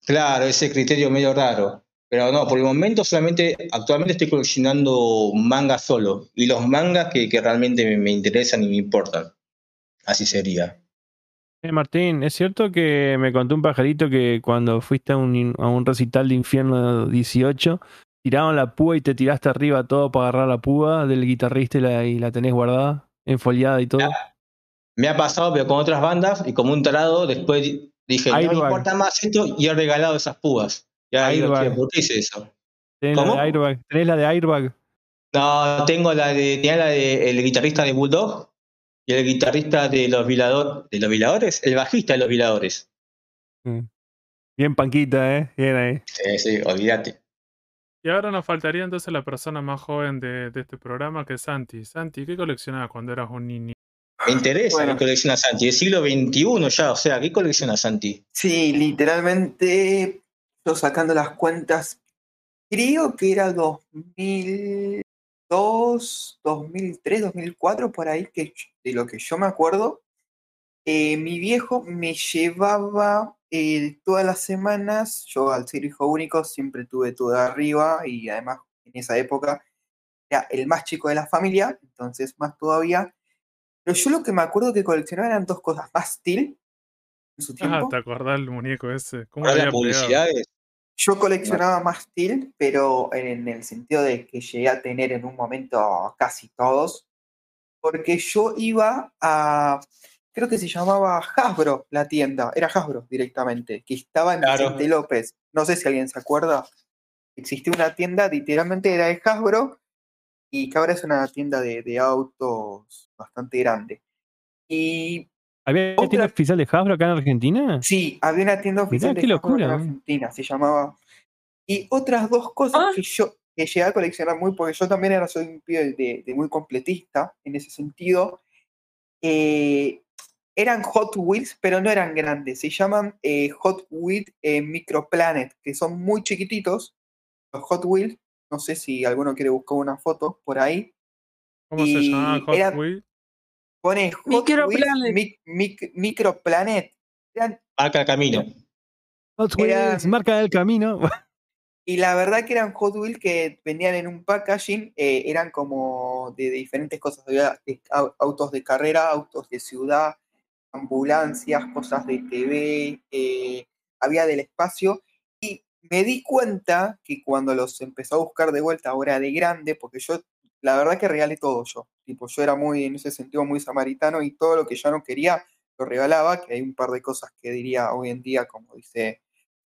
Claro, ese criterio medio raro. Pero no, por el momento solamente, actualmente estoy coleccionando mangas solo. Y los mangas que, realmente me, interesan y me importan. Así sería. Eh, Martín, ¿es cierto que me contó un pajarito que cuando fuiste a un, a un recital de Infierno 18, tiraron la púa y te tiraste arriba todo para agarrar la púa del guitarrista y la, y la tenés guardada, enfoliada y todo? Me ha pasado, pero con otras bandas y como un tarado, después dije, no me importa más esto y he regalado esas púas. Ya Airbag. ¿Por qué eso? ¿Tenés ¿Cómo? La de Airbag? ¿Tenés la de Airbag? No, tengo la de, tenía la de el guitarrista de Bulldog y el guitarrista de los viladores, de los viladores, el bajista de los viladores. Mm. Bien panquita, ¿eh? Bien ahí. Sí, sí, olvídate. Y ahora nos faltaría entonces la persona más joven de, de este programa, que es Santi. Santi, ¿qué coleccionabas cuando eras un niño? Me interesa qué colecciona Santi, del siglo XXI ya, o sea, ¿qué colecciona Santi? Sí, literalmente, yo sacando las cuentas, creo que era 2002, 2003, 2004, por ahí, que de lo que yo me acuerdo, eh, mi viejo me llevaba eh, todas las semanas, yo al ser hijo único siempre tuve todo arriba y además en esa época era el más chico de la familia, entonces más todavía pero yo lo que me acuerdo que coleccionaba eran dos cosas. Más en su ah, tiempo. Ah, ¿te acordás el muñeco ese? ¿Cómo las publicidades? Yo coleccionaba más Steel, pero en el sentido de que llegué a tener en un momento casi todos. Porque yo iba a. Creo que se llamaba Hasbro la tienda. Era Hasbro directamente. Que estaba en Vicente López. No sé si alguien se acuerda. Existía una tienda, literalmente era de Hasbro y que ahora es una tienda de, autos bastante grande. Y ¿Había una tienda oficial de Hasbro acá en Argentina? Sí, había una tienda oficial de Hasbro en Argentina, se llamaba. Y otras dos cosas ah. que yo que llegué a coleccionar muy, porque yo también era soy un pibe de, muy completista en ese sentido. Eh, eran Hot Wheels, pero no eran grandes. Se llaman eh, Hot Wheels eh, Microplanet, que son muy chiquititos, los Hot Wheels, no sé si alguno quiere buscar una foto por ahí. ¿Cómo se llama Hot Wheels? Pone Hot Microplanet. Microplanet. marca el camino. Hot Wheels, marca del camino. [LAUGHS] Y la verdad que eran Hot Wheels que vendían en un packaging, eh, eran como de, diferentes cosas. Había autos de carrera, autos de ciudad, ambulancias, cosas de TV, eh, había del espacio me di cuenta que cuando los empezó a buscar de vuelta ahora de grande, porque yo, la verdad que regalé todo yo, tipo, yo era muy, en ese sentido, muy samaritano y todo lo que yo no quería lo regalaba, que hay un par de cosas que diría hoy en día, como dice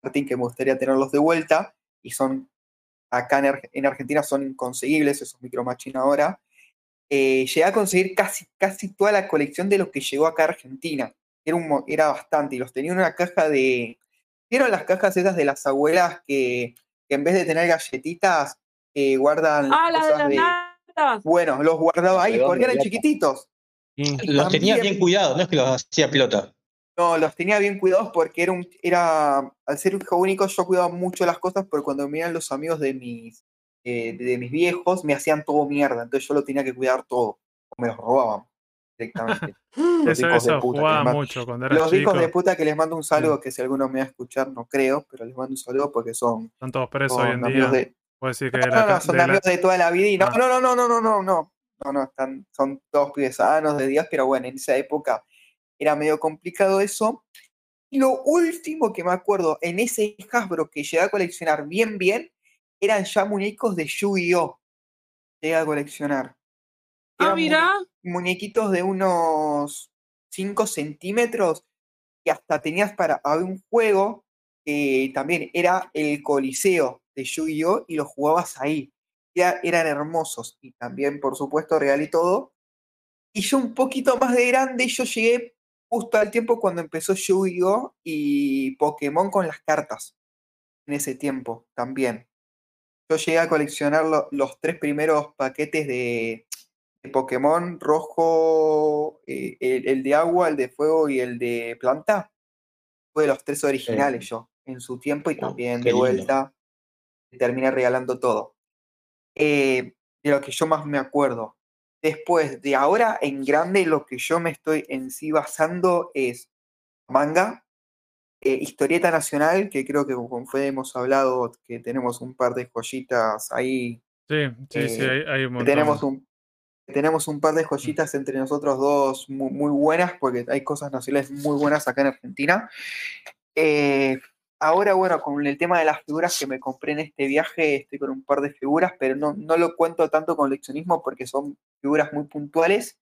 Martín, que me gustaría tenerlos de vuelta, y son, acá en, Argentina son inconseguibles esos micro ahora. Eh, llegué a conseguir casi, casi toda la colección de lo que llegó acá a Argentina. Era, un, era bastante, y los tenía en una caja de, ¿Vieron las cajas esas de las abuelas que, en vez de tener galletitas eh, guardan ah, cosas de, Bueno, los guardaba ahí porque eran chiquititos. Los tenía bien cuidados, no es que los hacía pelota. No, los tenía bien cuidados porque era un, era, al ser un hijo único, yo cuidaba mucho las cosas, porque cuando me iban los amigos de mis, eh, de mis viejos, me hacían todo mierda, entonces yo lo tenía que cuidar todo, o me los robaban directamente. [LAUGHS] Los hijos de puta. mucho los hijos de puta que les mando un saludo, que si alguno me va a escuchar, no creo, pero les mando un saludo porque son. Son todos presos hoy en día. De, decir que no, no, son amigos de toda la vida y no, no, no, no, no, no, no, no. No, no, están, son todos pibes sanos de días, pero bueno, en esa época era medio complicado eso. Y lo último que me acuerdo en ese Hasbro que llegué a coleccionar bien, bien, eran ya muñecos de Yu-Gi-Oh! Llegué a coleccionar. Ah, mira. Muñequitos de unos 5 centímetros y hasta tenías para. Había un juego que también era el Coliseo de Yu-Gi-Oh! y los jugabas ahí. Ya eran hermosos y también, por supuesto, real y todo. Y yo un poquito más de grande, yo llegué justo al tiempo cuando empezó Yu-Gi-Oh! y Pokémon con las cartas. En ese tiempo también. Yo llegué a coleccionar los tres primeros paquetes de, Pokémon rojo, eh, el, de agua, el de fuego y el de planta. Fue de los tres originales yo, en su tiempo y oh, también de vuelta. Terminé regalando todo. Eh, de lo que yo más me acuerdo. Después, de ahora en grande, lo que yo me estoy en sí basando es manga. Eh, historieta Nacional, que creo que con Fede hemos hablado que tenemos un par de joyitas ahí. Sí, sí, sí, eh, hay, un montón. Tenemos un, tenemos un par de joyitas entre nosotros dos muy, buenas, porque hay cosas nacionales muy buenas acá en Argentina. Eh, ahora, bueno, con el tema de las figuras que me compré en este viaje, estoy con un par de figuras, pero no, no lo cuento tanto con leccionismo porque son figuras muy puntuales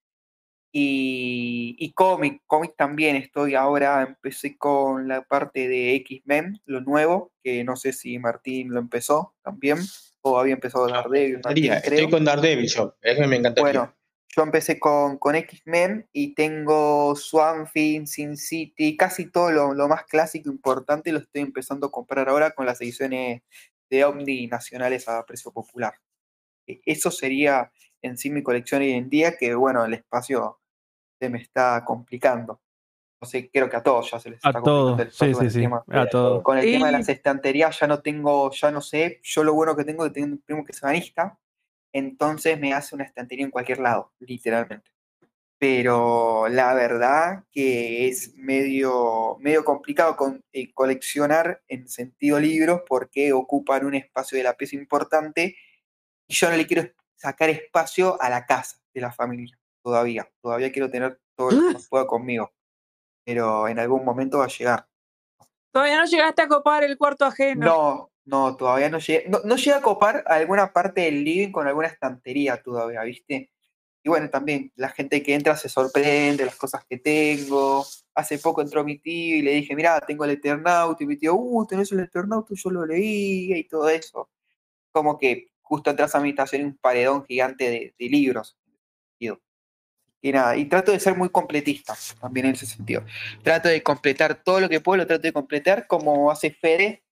y, y cómic, cómic también estoy ahora, empecé con la parte de X-Men, lo nuevo, que no sé si Martín lo empezó también, o había empezado Daredevil. estoy con Daredevil yo, eso me encanta. Bueno, yo empecé con, con X-Men y tengo Swamp Thing, Sin City, casi todo lo, lo, más clásico importante lo estoy empezando a comprar ahora con las ediciones de Omni nacionales a precio popular. E, eso sería en sí mi colección hoy en día, que bueno, el espacio se me está complicando. No sé, creo que a todos ya se les está a complicando el sí, sí, sí. A todos. Con el tema de las estanterías ya no tengo, ya no sé, yo lo bueno que tengo es que tengo un primo que es banista, entonces me hace una estantería en cualquier lado, literalmente. Pero la verdad que es medio, medio complicado con, eh, coleccionar en sentido libros porque ocupan un espacio de la pieza importante y yo no le quiero sacar espacio a la casa de la familia todavía. Todavía quiero tener todo lo que [LAUGHS] pueda conmigo. Pero en algún momento va a llegar. Todavía no llegaste a copar el cuarto ajeno. No, no, todavía no llegué. No, no llegué a copar alguna parte del living con alguna estantería todavía, ¿viste? Y bueno, también la gente que entra se sorprende las cosas que tengo. Hace poco entró mi tío y le dije, mira, tengo el Eternaut. Y mi tío, uh, tenés el Eternaut, yo lo leí y todo eso. Como que justo entras a mi habitación un paredón gigante de, de libros. Y nada, y trato de ser muy completista también en ese sentido. Trato de completar todo lo que puedo, lo trato de completar como hace Fede,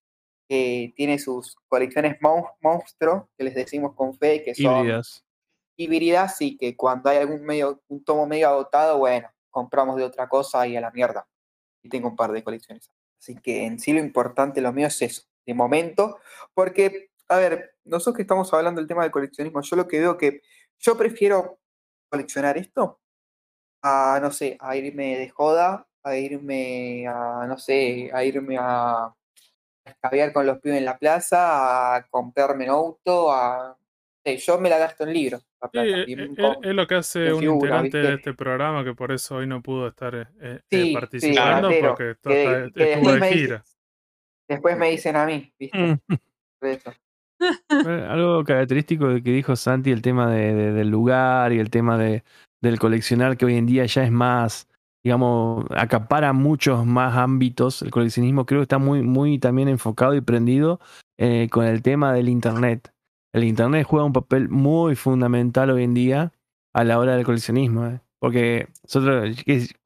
que tiene sus colecciones monstruo, que les decimos con Fede, que son híbridas. híbridas y que cuando hay algún medio, un tomo medio agotado, bueno, compramos de otra cosa y a la mierda. Y tengo un par de colecciones. Así que en sí lo importante, lo mío es eso, de momento, porque, a ver, nosotros que estamos hablando del tema del coleccionismo, yo lo que veo que yo prefiero coleccionar esto a, no sé, a irme de joda, a irme a, no sé, a irme a escabear con los pibes en la plaza, a comprarme un auto, a... yo me la gasto en libros. Eh, eh, es, lo que hace un integrante de este programa que por eso hoy no pudo estar eh, participando porque estuvo de gira. después me dicen a mí, ¿viste? Mm. [LAUGHS] Algo característico de que dijo Santi, el tema de, del lugar y el tema de, del coleccionar, que hoy en día ya es más, digamos, acapara muchos más ámbitos. El coleccionismo creo que está muy, muy también enfocado y prendido eh, con el tema del Internet. El Internet juega un papel muy fundamental hoy en día a la hora del coleccionismo. Eh. Porque nosotros,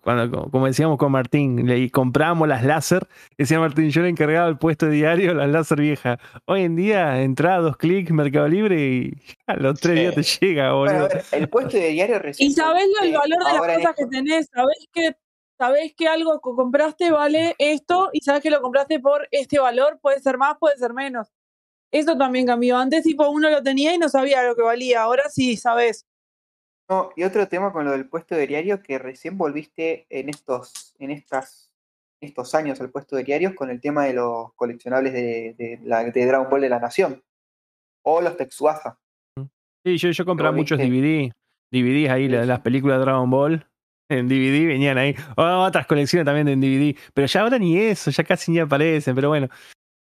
cuando, como decíamos con Martín, le compramos las láser, decía Martín, yo le encargaba el puesto de diario las láser viejas. Hoy en día, entra dos clics, Mercado Libre y [LAUGHS] a los tres días te llega, boludo. el puesto de diario recién. Y sabés el valor de las cosas que tenés, sabés que, sabés que algo que compraste vale esto y sabés que lo compraste por este valor, puede ser más, puede ser menos. Eso también cambió. Antes, tipo, uno lo tenía y no sabía lo que valía. Ahora sí, sabes y otro tema con lo del puesto de diario, que recién volviste en estos, en estas, estos años al puesto de diarios con el tema de los coleccionables de, la, de Dragon Ball de la Nación. O los Texuasa. Sí, yo, yo compraba muchos DVD. DVDs ahí, las, películas de Dragon Ball. [LAUGHS] En DVD venían ahí. otras colecciones también en DVD. Pero ya ahora ni eso, ya casi ni aparecen. Pero bueno.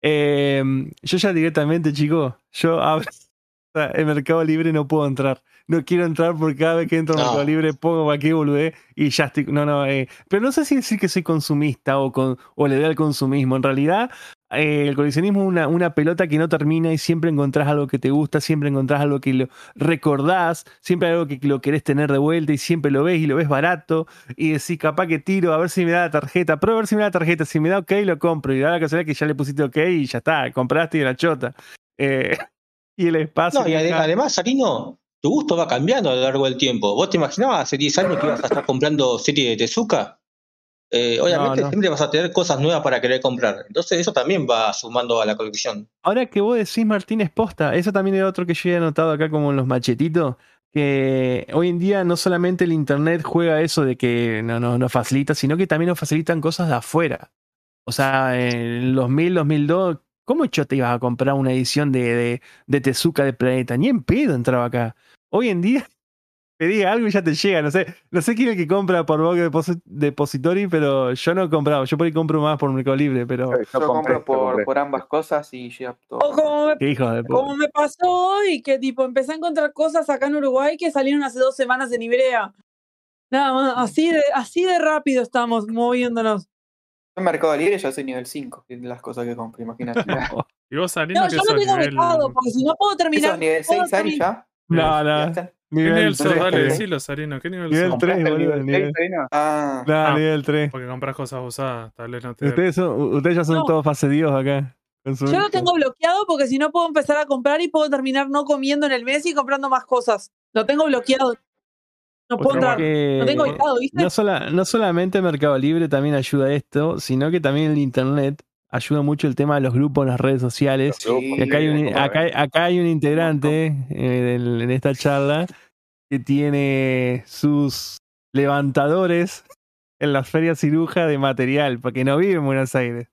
Em, yo ya directamente, chicos, yo abro [LAUGHS] el Mercado Libre no puedo entrar no quiero entrar porque cada vez que entro en Mercado Libre pongo aquí boludé y ya estoy. No, no, eh. pero no sé si decir que soy consumista o, con, o le doy al consumismo. En realidad, eh, el coleccionismo es una, una, pelota que no termina y siempre encontrás algo que te gusta, siempre encontrás algo que lo recordás, siempre algo que lo querés tener de vuelta y siempre lo ves y lo ves barato y decís, capaz que tiro, a ver si me da la tarjeta, pruebo a ver si me da la tarjeta, si me da ok, lo compro y da la casualidad que ya le pusiste ok y ya está, compraste y la chota. Eh, [LAUGHS] y el espacio. No, y además, Sarino, tu gusto va cambiando a lo largo del tiempo. ¿Vos te imaginabas hace 10 años que ibas a estar comprando serie de Tezuka? Eh, obviamente siempre vas a tener cosas nuevas para querer comprar. Entonces eso también va sumando a la colección. Ahora que vos decís Martínez Posta, eso también es otro que yo he notado acá como en los machetitos, que hoy en día no solamente el internet juega eso de que no nos no facilita, sino que también nos facilitan cosas de afuera. O sea, en el 2000, 2002, ¿cómo yo te ibas a comprar una edición de, de, de Tezuka de Planeta? Ni en pedo entraba acá. Hoy en día [LAUGHS] pedí algo y ya te llega. No sé, no sé quién es el que compra por Box Depository, pero yo no he comprado. Yo por ahí compro más por Mercado Libre, pero. Yo, compro por, por, ambas cosas y ya todo. O como me, hijo de como me pasó hoy, que tipo empecé a encontrar cosas acá en Uruguay que salieron hace dos semanas en Ibrea. Nada más, así de, así de rápido estamos moviéndonos. En Mercado Libre ya soy nivel 5, las cosas que compro, imagínate. [LAUGHS] ¿Y vos, No, yo no tengo mercado, porque si no puedo terminar. ¿Sos nivel 6, Ari, ya? No, no. ¿Qué nivel sos? Dale, decilo, Sarino. ¿Qué nivel, nivel sos? 3, boludo. Nivel 3. Ah. No, ah, nivel 3. Porque compras cosas usadas. Tal vez no te... ustedes, son, ustedes ya son no. todos facedidos acá. Yo lo tengo bloqueado porque si no puedo empezar a comprar y puedo terminar no comiendo en el mes y comprando más cosas. Lo tengo bloqueado. No puedo entrar. No tengo ubicado, ¿viste? No, sola, no solamente Mercado Libre también ayuda a esto, sino que también el Internet ayuda mucho el tema de los grupos en las redes sociales. Sí, acá, hay un, acá, acá, hay un, integrante eh, en, en esta charla que tiene sus levantadores en las ferias ciruja de material, porque no vive en Buenos Aires.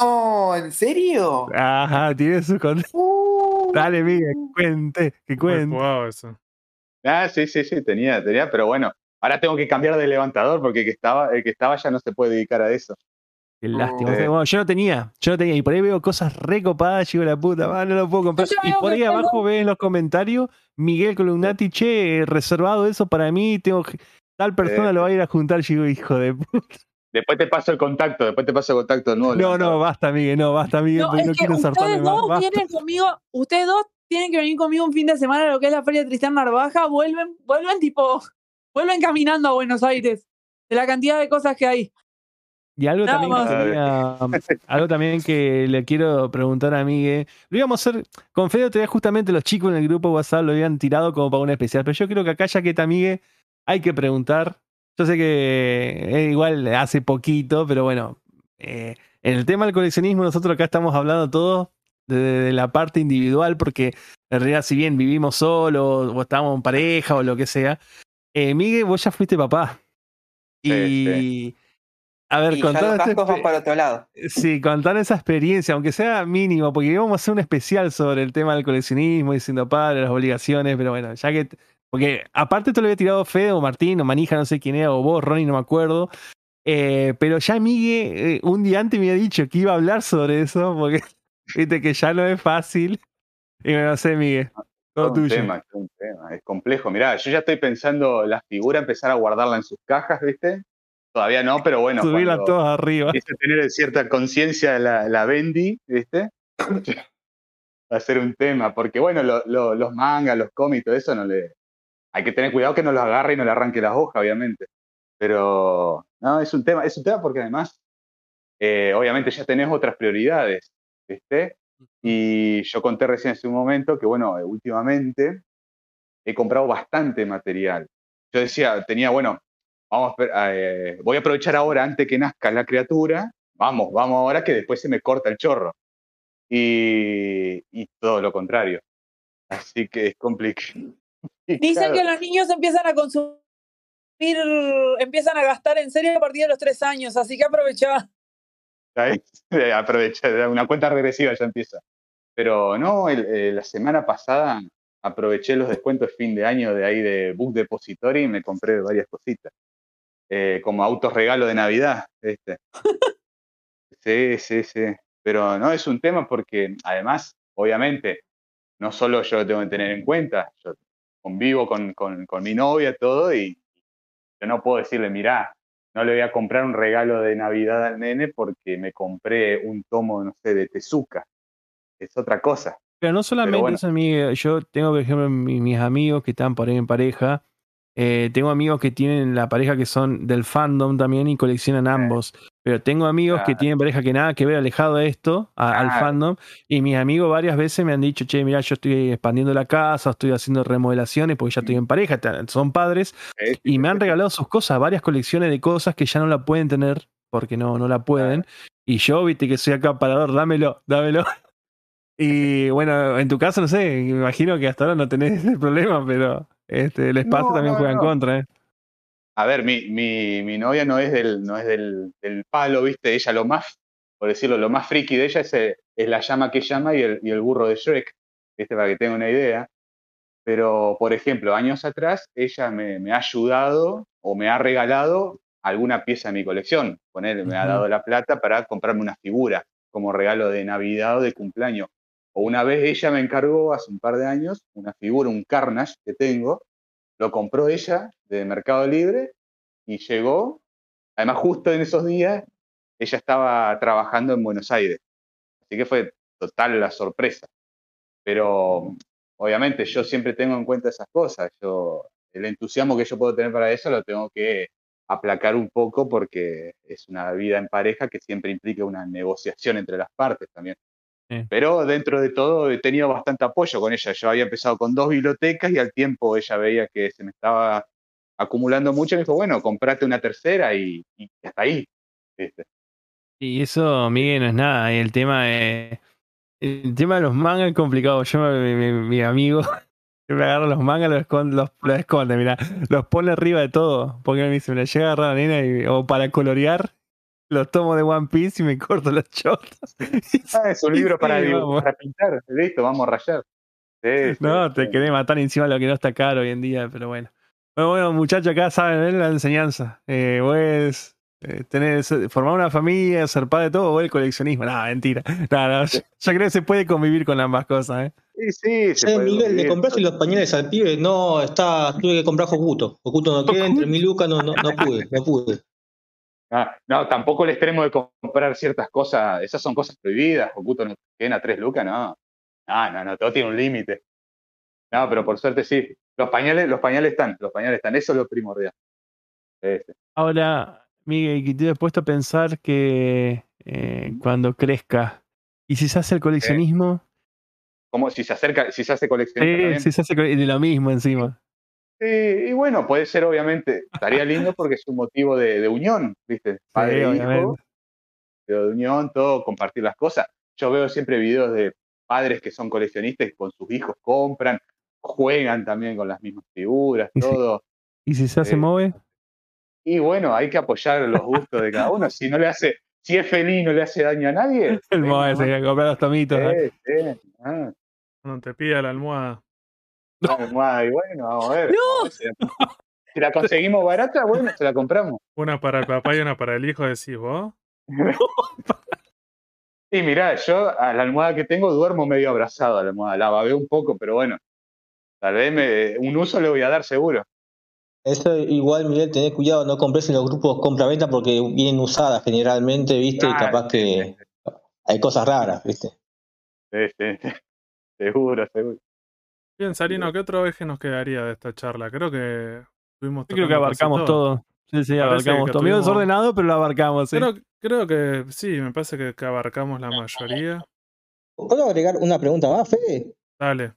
No, ¿en serio? Ajá, tiene su uh, Dale, Miguel, que cuente, que cuente. Wow, eso. Ah, sí, sí, sí, tenía, tenía, pero bueno, ahora tengo que cambiar de levantador porque el que estaba, el que estaba ya no se puede dedicar a eso. Qué lástima. Bueno, yo no tenía, yo no tenía. Y por ahí veo cosas recopadas, chico la puta, no lo puedo comprar. Y por ahí abajo ves en los comentarios, Miguel Columnati, che, reservado eso para mí, tengo tal persona lo va a ir a juntar, chico, hijo de puta. Después te paso el contacto, después te paso el contacto nuevo. No, no, basta, Miguel, no, basta, Miguel, no, no quiero ustedes dos vienen conmigo, ustedes dos tienen que venir conmigo un fin de semana a lo que es la Feria de Tristán Narvaja, vuelven, vuelven tipo, vuelven caminando a Buenos Aires, de la cantidad de cosas que hay. Y algo, también que algo también que le quiero preguntar a Miguel. Lo íbamos a hacer con Fede, todavía justamente los chicos en el grupo WhatsApp lo habían tirado como para un especial. Pero yo creo que acá, ya que está Miguel, hay que preguntar. Yo sé que igual hace poquito, pero bueno, eh, en el tema del coleccionismo, nosotros acá estamos hablando todos de, la parte individual, porque en realidad, si bien vivimos solos, o estamos en pareja, o lo que sea, eh, Miguel, vos ya fuiste papá. Y. A ver, contar para otro lado. Sí, contar esa experiencia, aunque sea mínimo, porque íbamos a hacer un especial sobre el tema del coleccionismo, diciendo padre, las obligaciones, pero bueno, ya que. Porque aparte te lo había tirado Fede o Martín o Manija, no sé quién era, o vos, Ronnie, no me acuerdo. Eh, pero ya Miguel, eh, un día antes me había dicho que iba a hablar sobre eso, porque [LAUGHS] viste que ya no es fácil. Y me no sé, Miguel. Todo un Tema, es un tema, es complejo. Mirá, yo ya estoy pensando la figura, empezar a guardarla en sus cajas, ¿viste? Todavía no, pero bueno. Subirla todas arriba. Tener cierta conciencia la, la Bendy, ¿viste? [COUGHS] Va a ser un tema, porque bueno, los mangas, los cómics, todo eso no le. Hay que tener cuidado que no los agarre y no le arranque las hojas, obviamente. Pero no, es un tema, es un tema porque además, eh, obviamente ya tenés otras prioridades, ¿viste? Y yo conté recién hace un momento que, bueno, últimamente he comprado bastante material. Yo decía, tenía, bueno, vamos eh, voy a aprovechar ahora antes que nazca la criatura, vamos, vamos ahora que después se me corta el chorro. Y, todo lo contrario. Así que es complicado. Dicen que los niños empiezan a consumir, empiezan a gastar en serio a partir de los tres años, así que aprovecha. [LAUGHS] Aprovecha, una cuenta regresiva ya empieza. Pero no, eh, la semana pasada aproveché los descuentos de fin de año de ahí de Book Depository y me compré varias cositas. Eh, como autos regalo de Navidad. Este. Sí, sí, sí. Pero no es un tema porque además, obviamente, no solo yo lo tengo que tener en cuenta, yo convivo con, con, con mi novia, todo, y yo no puedo decirle, mirá, no le voy a comprar un regalo de Navidad al nene porque me compré un tomo, no sé, de Tezuka. Es otra cosa. Pero no solamente eso, amigo. Yo tengo, por ejemplo, mis amigos que están por ahí en pareja eh, tengo amigos que tienen la pareja que son del fandom también y coleccionan ambos. Pero tengo amigos que tienen pareja que nada que ver alejado de esto, al fandom. Y mis amigos varias veces me han dicho, che, mira, yo estoy expandiendo la casa, estoy haciendo remodelaciones porque ya estoy en pareja, son padres. Y me han regalado sus cosas, varias colecciones de cosas que ya no la pueden tener porque no, no la pueden. Y yo, viste que soy acá parador, dámelo, dámelo. [LAUGHS] Y bueno, en tu caso, no sé, me imagino que hasta ahora no tenés [LAUGHS] ese problema, pero este, el espacio también juega en contra, ¿eh? A ver, mi, mi, mi, novia no es del, no es del, del, palo, ¿viste? Ella lo más por decirlo, lo más friki de ella es, es la llama que llama y el, y el burro de Shrek, ¿viste? para que tenga una idea. Pero, por ejemplo, años atrás, ella me, me, ha ayudado o me ha regalado alguna pieza de mi colección. Poner, me ha dado la plata para comprarme una figura como regalo de Navidad o de cumpleaños. O una vez ella me encargó, hace un par de años, una figura, un Carnage que tengo, lo compró ella de Mercado Libre y llegó, además justo en esos días, ella estaba trabajando en Buenos Aires. Así que fue total la sorpresa. Pero obviamente yo siempre tengo en cuenta esas cosas. Yo, el entusiasmo que yo puedo tener para eso lo tengo que aplacar un poco porque es una vida en pareja que siempre implica una negociación entre las partes también. Pero dentro de todo he tenido bastante apoyo con ella. Yo había empezado con dos bibliotecas y al tiempo ella veía que se me estaba acumulando mucho y me dijo, bueno, comprate una tercera y, hasta ahí. Y eso, Miguel, no es nada. El tema es, el tema de los mangas es complicado. Yo, mi, mi, amigo, [LAUGHS] me agarra los mangas, los esconde, los, los esconde, mira, los pone arriba de todo. Porque me dice, me la llega a agarrar la nena y, o para colorear los tomo de One Piece y me corto los chotos. Ah, es un [LAUGHS] libro para, para, pintar. Listo, vamos a rayar. no, te querés matar encima de lo que no está caro hoy en día, pero bueno. Bueno, bueno muchachos, acá saben la enseñanza. Eh, pues, eh, tener, formar una familia, ser padre de todo, o el coleccionismo. No, mentira. No, no, yo, creo que se puede convivir con ambas cosas. ¿eh? Sí, sí. Se Miguel, ¿le compraste los pañales al pibe? No, está, tuve que comprar Jokuto. Jokuto no queda, entre mi lucas no, no, no pude, no pude. Ah, no, tampoco el extremo de comprar ciertas cosas, esas son cosas prohibidas, Oculto no queden a tres lucas, no. No, no, no, todo tiene un límite. No, pero por suerte sí. Los pañales, los pañales están, los pañales están, eso es lo primordial. Ahora, Miguel, te he puesto a pensar que eh, cuando crezca, ¿y si se hace el coleccionismo? ¿Cómo? Si se acerca, si se hace coleccionismo. Sí, si se hace de lo mismo encima. Y bueno, puede ser obviamente, estaría lindo porque es un motivo de, unión, ¿viste? Padre e hijo, de unión, todo, compartir las cosas. Yo veo siempre videos de padres que son coleccionistas y con sus hijos compran, juegan también con las mismas figuras, todo. ¿Y si se hace eh, Y bueno, hay que apoyar los gustos de cada uno. Si no le hace, si es feliz no le hace daño a nadie. [LAUGHS] El Moe se comprar los tomitos. Ah. No te pida la almohada. La almohada, y bueno, vamos a ver. ¡No! Si la conseguimos barata, bueno, se la compramos. Una para el papá y una para el hijo, decís vos. [LAUGHS] Y mirá, yo a la almohada que tengo duermo medio abrazado a la almohada. La babeo un poco, pero bueno, tal vez me, un uso le voy a dar seguro. Eso igual, Miguel, tenés cuidado, no compres en los grupos compra-venta porque vienen usadas generalmente, ¿viste? y capaz que hay cosas raras, ¿viste? Sí, sí, seguro, seguro. Bien, Sarino, ¿qué otro eje nos quedaría de esta charla? Creo que tuvimos creo que abarcamos todo. Sí, sí, abarcamos todo. Medio desordenado, pero lo abarcamos. ¿sí? Creo, creo, que sí, me parece que, abarcamos la mayoría. ¿Puedo agregar una pregunta más, Fede? Dale.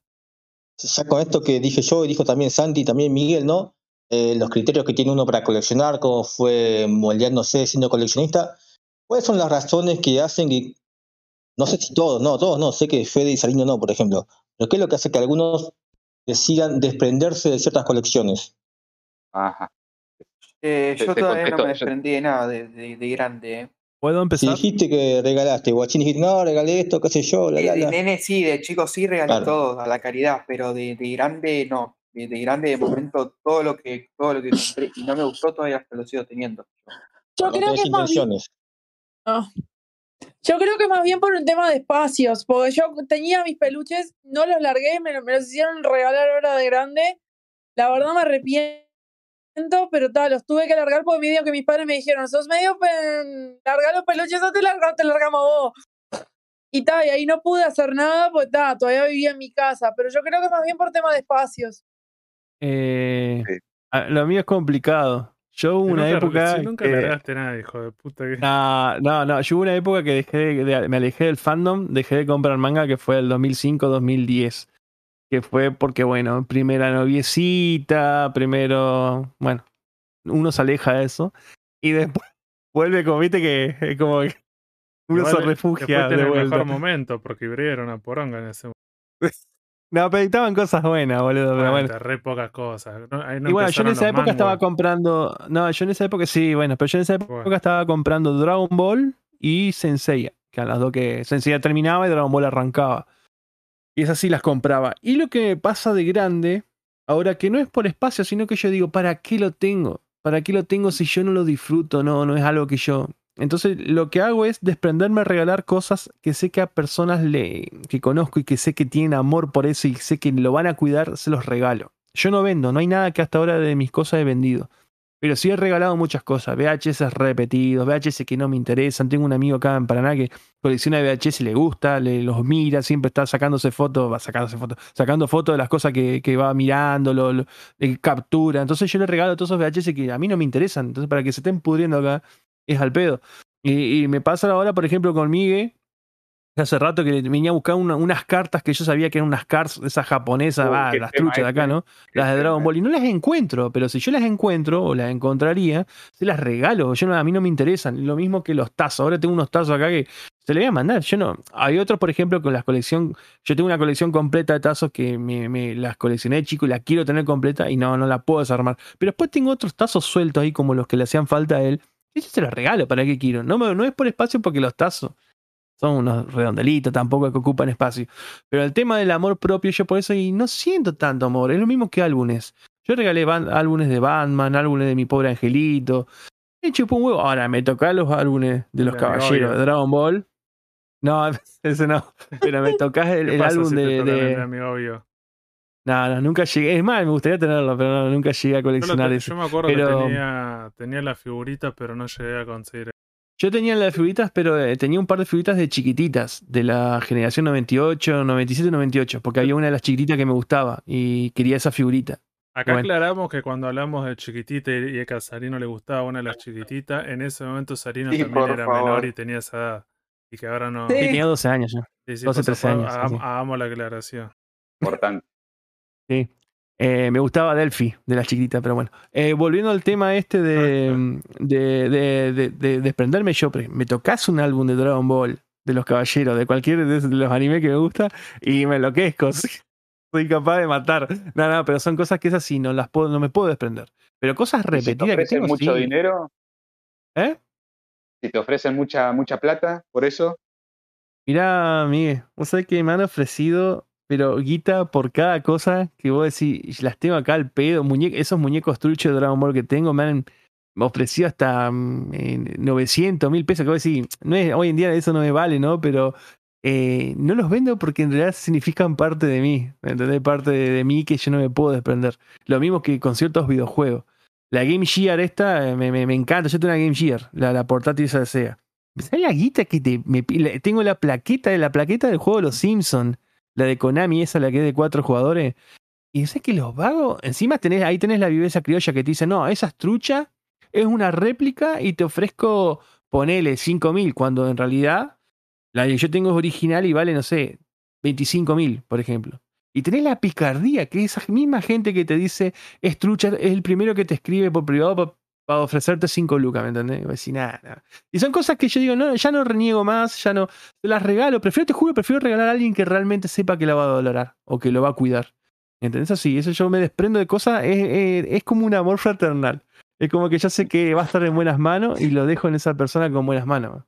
Ya con esto que dije yo y dijo también Santi y también Miguel, ¿no? Eh, los criterios que tiene uno para coleccionar, cómo fue moldeándose siendo coleccionista. ¿Cuáles son las razones que hacen que, no sé si todos, no, todos no, sé que Fede y Sarino no, por ejemplo, pero qué es lo que hace que algunos decidan desprenderse de ciertas colecciones? Ajá. Eh, yo todavía no me desprendí de nada de, de, grande. ¿eh? ¿Puedo empezar? Si dijiste que regalaste, guachín, dijiste, no, regalé esto, qué sé yo. La, de, nene sí, de chico sí regalé todo, a la caridad, pero de, de grande no. De, grande de momento todo lo que todo lo que compré y no me gustó todavía lo sigo teniendo. Yo creo que más bien... Yo creo que más bien por un tema de espacios, porque yo tenía mis peluches, no los largué, me, me los hicieron regalar ahora de grande. La verdad me arrepiento pero tal, los tuve que largar porque me que mis padres me dijeron, sos medio, larga los peluches, o te, larga, te largamos vos. Y tal, y ahí no pude hacer nada, pues tal, todavía vivía en mi casa, pero yo creo que más bien por tema de espacios. Eh, Lo mío es complicado. Yo hubo una época. nunca que... largaste nada, hijo de puta. Que... No, no, no. Yo hubo una época que dejé de, me alejé del fandom, dejé de comprar manga, que fue el 2005-2010 que fue porque, bueno, primera noviecita, primero, bueno, uno se aleja de eso y después [LAUGHS] vuelve como, viste, que es como que uno se refugia de el mejor momento porque abrieron a poronga en ese momento. No, pero estaban cosas buenas, boludo. pero bueno. Re pocas cosas. y bueno, yo en esa época estaba comprando. No, yo en esa época sí, bueno, pero yo en esa época estaba comprando Dragon Ball y Sensei, que a las dos que Sensei terminaba y Dragon Ball arrancaba. Y esas sí las compraba. Y lo que me pasa de grande, ahora que no es por espacio, sino que yo digo, ¿para qué lo tengo? ¿Para qué lo tengo si yo no lo disfruto? No, no es algo que yo... Entonces lo que hago es desprenderme a regalar cosas que sé que a personas le, que conozco y que sé que tienen amor por eso y sé que lo van a cuidar, se los regalo. Yo no vendo, no hay nada que hasta ahora de mis cosas he vendido. Pero sí he regalado muchas cosas, VHS repetidos, VHS que no me interesan. Tengo un amigo acá en Paraná que colecciona VHS le gusta, le los mira, siempre está sacándose fotos, va sacándose fotos, sacando fotos de las cosas que, va mirando, lo, captura. Entonces yo le regalo todos esos VHS que a mí no me interesan. Entonces para que se estén pudriendo acá es al pedo. Y, y me pasa ahora, por ejemplo, con Migue, hace rato que venía a buscar unas cartas que yo sabía que eran unas cartas, esas japonesas, las truchas de acá, ¿no? Las de Dragon Ball. Y no las encuentro, pero si yo las encuentro o las encontraría, se las regalo. Yo a mí no me interesan. Lo mismo que los tazos. Ahora tengo unos tazos acá que se le voy a mandar. Yo no. Hay otros, por ejemplo, con las colección. Yo tengo una colección completa de tazos que me, las coleccioné de chico y la quiero tener completa y no, no la puedo desarmar. Pero después tengo otros tazos sueltos ahí como los que le hacían falta a él. Yo se los regalo, ¿para qué quiero? No, no es por espacio porque los tazos son unos redondelitos, tampoco que ocupan espacio. Pero el tema del amor propio, yo por eso y no siento tanto amor. Es lo mismo que álbumes. Yo regalé álbumes de Batman, álbumes de mi pobre angelito. Me chupó un huevo. Ahora me toca los álbumes de los caballeros de Dragon Ball. No, [LAUGHS] ese no. Pero me [LAUGHS] tocas el, álbum de. de... No, no, nunca llegué. Es más, me gustaría tenerlo, pero nunca llegué a coleccionar eso. Yo me acuerdo que tenía, tenía las figuritas, pero no llegué a conseguir yo tenía las figuritas, pero eh, tenía un par de figuritas de chiquititas, de la generación 98, 97, 98, porque había una de las chiquititas que me gustaba y quería esa figurita. Acá aclaramos que cuando hablamos de chiquitita y que a Sarino le gustaba una de las chiquititas, en ese momento Sarino también era menor y tenía esa edad. Y que ahora no. Tenía 12 años ya. 12, 13 años. Hagamos, la aclaración. Importante. Sí. Eh, me gustaba Delphi, de la chiquita, pero bueno. Eh, volviendo al tema este de, de, de, de, desprenderme, yo me tocas un álbum de Dragon Ball, de los caballeros, de cualquier de los animes que me gusta, y me enloquezco. [LAUGHS] Soy capaz de matar. No, no, pero son cosas que esas sí no las puedo, no me puedo desprender. Pero cosas repetidas si te que mucho dinero? ¿Eh? Si te ofrecen mucha, mucha plata por eso. Mirá, Miguel, vos sabés que me han ofrecido pero guita por cada cosa que vos decís, las tengo acá al pedo, esos muñecos truchos de Dragon Ball que tengo me han ofrecido hasta 900 mm, mil pesos, que vos decís, no es, hoy en día eso no me vale, ¿no? Pero eh, no los vendo porque en realidad significan parte de mí, ¿entendés? Parte de, mí que yo no me puedo desprender. Lo mismo que con ciertos videojuegos. La Game Gear esta eh, me, me, encanta, yo tengo una Game Gear, la, la portátil esa sea. ¿Sabes la guita que te, tengo la plaqueta, la plaqueta del juego de los Simpsons? La de Konami, esa la que es de cuatro jugadores. Y sé que los vagos, encima tenés, ahí tenés la viveza criolla que te dice, no, esa es trucha, es una réplica y te ofrezco, ponele 5 mil, cuando en realidad la que yo tengo es original y vale, no sé, 25 mil, por ejemplo. Y tenés la picardía, que esa misma gente que te dice es trucha, es el primero que te escribe por privado para ofrecerte cinco lucas, ¿me entendés? Y, son cosas que yo digo, no, ya no reniego más, ya no, te las regalo, prefiero, te juro, prefiero regalar a alguien que realmente sepa que la va a valorar o que lo va a cuidar. ¿Entendés? Así, eso yo me desprendo de cosas, es, es, como un amor fraternal. Es como que ya sé que va a estar en buenas manos y lo dejo en esa persona con buenas manos.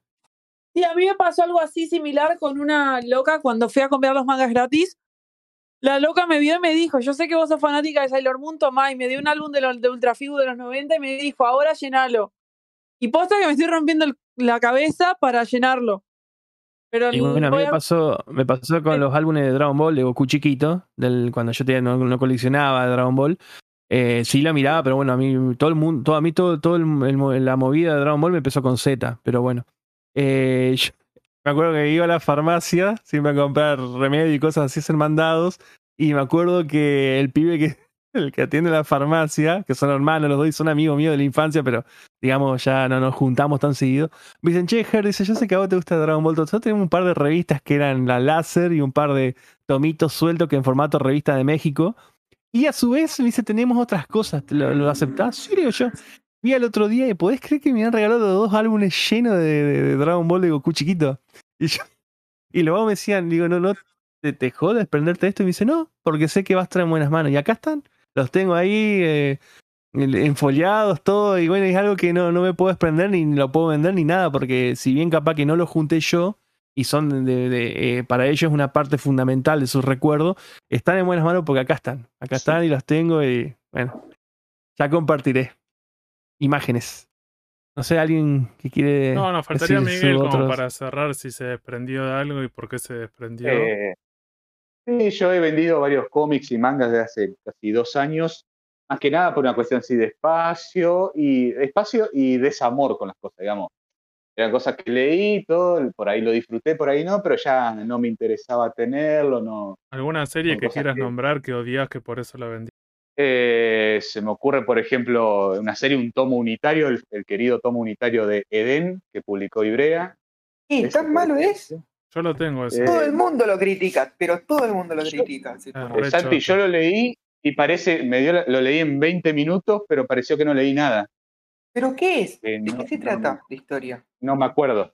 Y a mí me pasó algo así similar con una loca cuando fui a comprar los mangas gratis. La loca me vio y me dijo, yo sé que vos sos fanática de Sailor Moon, tomá, y me dio un álbum de, de Ultrafigu de los 90 y me dijo, ahora llenalo. Y posta que me estoy rompiendo la cabeza para llenarlo. Pero y bueno, a mí me pasó, me pasó con los álbumes de Dragon Ball de Goku chiquito, del, cuando yo no, no, coleccionaba Dragon Ball. Eh, sí la miraba, pero bueno, a mí todo el mundo, todo, a mí todo, todo la movida de Dragon Ball me empezó con Z, pero bueno. Eh, me acuerdo que iba a la farmacia siempre a comprar remedio y cosas así, ser mandados. Y me acuerdo que el pibe que, [LAUGHS] el que atiende la farmacia, que son hermanos los dos y son amigos míos de la infancia, pero digamos ya no nos juntamos tan seguido. Me dicen, che, Ger, dice, yo sé que a vos te gusta Dragon Ball. Nosotros tenemos un par de revistas que eran la láser y un par de tomitos sueltos que en formato revista de México. Y a su vez me dice, tenemos otras cosas, ¿lo, lo aceptás? Sí, digo yo. Vi al otro día y podés creer que me han regalado dos álbumes llenos de, Dragon Ball de Goku chiquito. Y yo, [LAUGHS] y luego me decían, digo, no, no, te, te jodes prenderte esto. Y me dice, no, porque sé que va a estar en buenas manos. Y acá están, los tengo ahí. Eh, enfoliados, todo, y bueno, es algo que no, no me puedo desprender ni lo puedo vender ni nada, porque si bien capaz que no lo junté yo, y son de, eh, para ellos una parte fundamental de sus recuerdos, están en buenas manos porque acá están, acá están y los tengo y bueno, ya compartiré imágenes. No sé, alguien que quiere. No, nos faltaría Miguel como para cerrar si se desprendió de algo y por qué se desprendió. Eh, sí, yo he vendido varios cómics y mangas desde hace casi dos años más que nada por una cuestión así de espacio y espacio y desamor con las cosas, digamos. Eran cosas que leí, todo, por ahí lo disfruté, por ahí no, pero ya no me interesaba tenerlo, no. ¿Alguna serie que quieras nombrar que odias que por eso la vendí? Eh, se me ocurre, por ejemplo, una serie, un tomo unitario, el, querido tomo unitario de Eden, que publicó Ibrea. ¿Y tan malo es? Yo lo tengo. Ese. todo el mundo lo critica, pero todo el mundo lo critica. Exacto, y yo lo leí y parece, me dio, lo leí en 20 minutos, pero pareció que no leí nada. ¿Pero qué es? ¿De qué se trata la historia? No me acuerdo.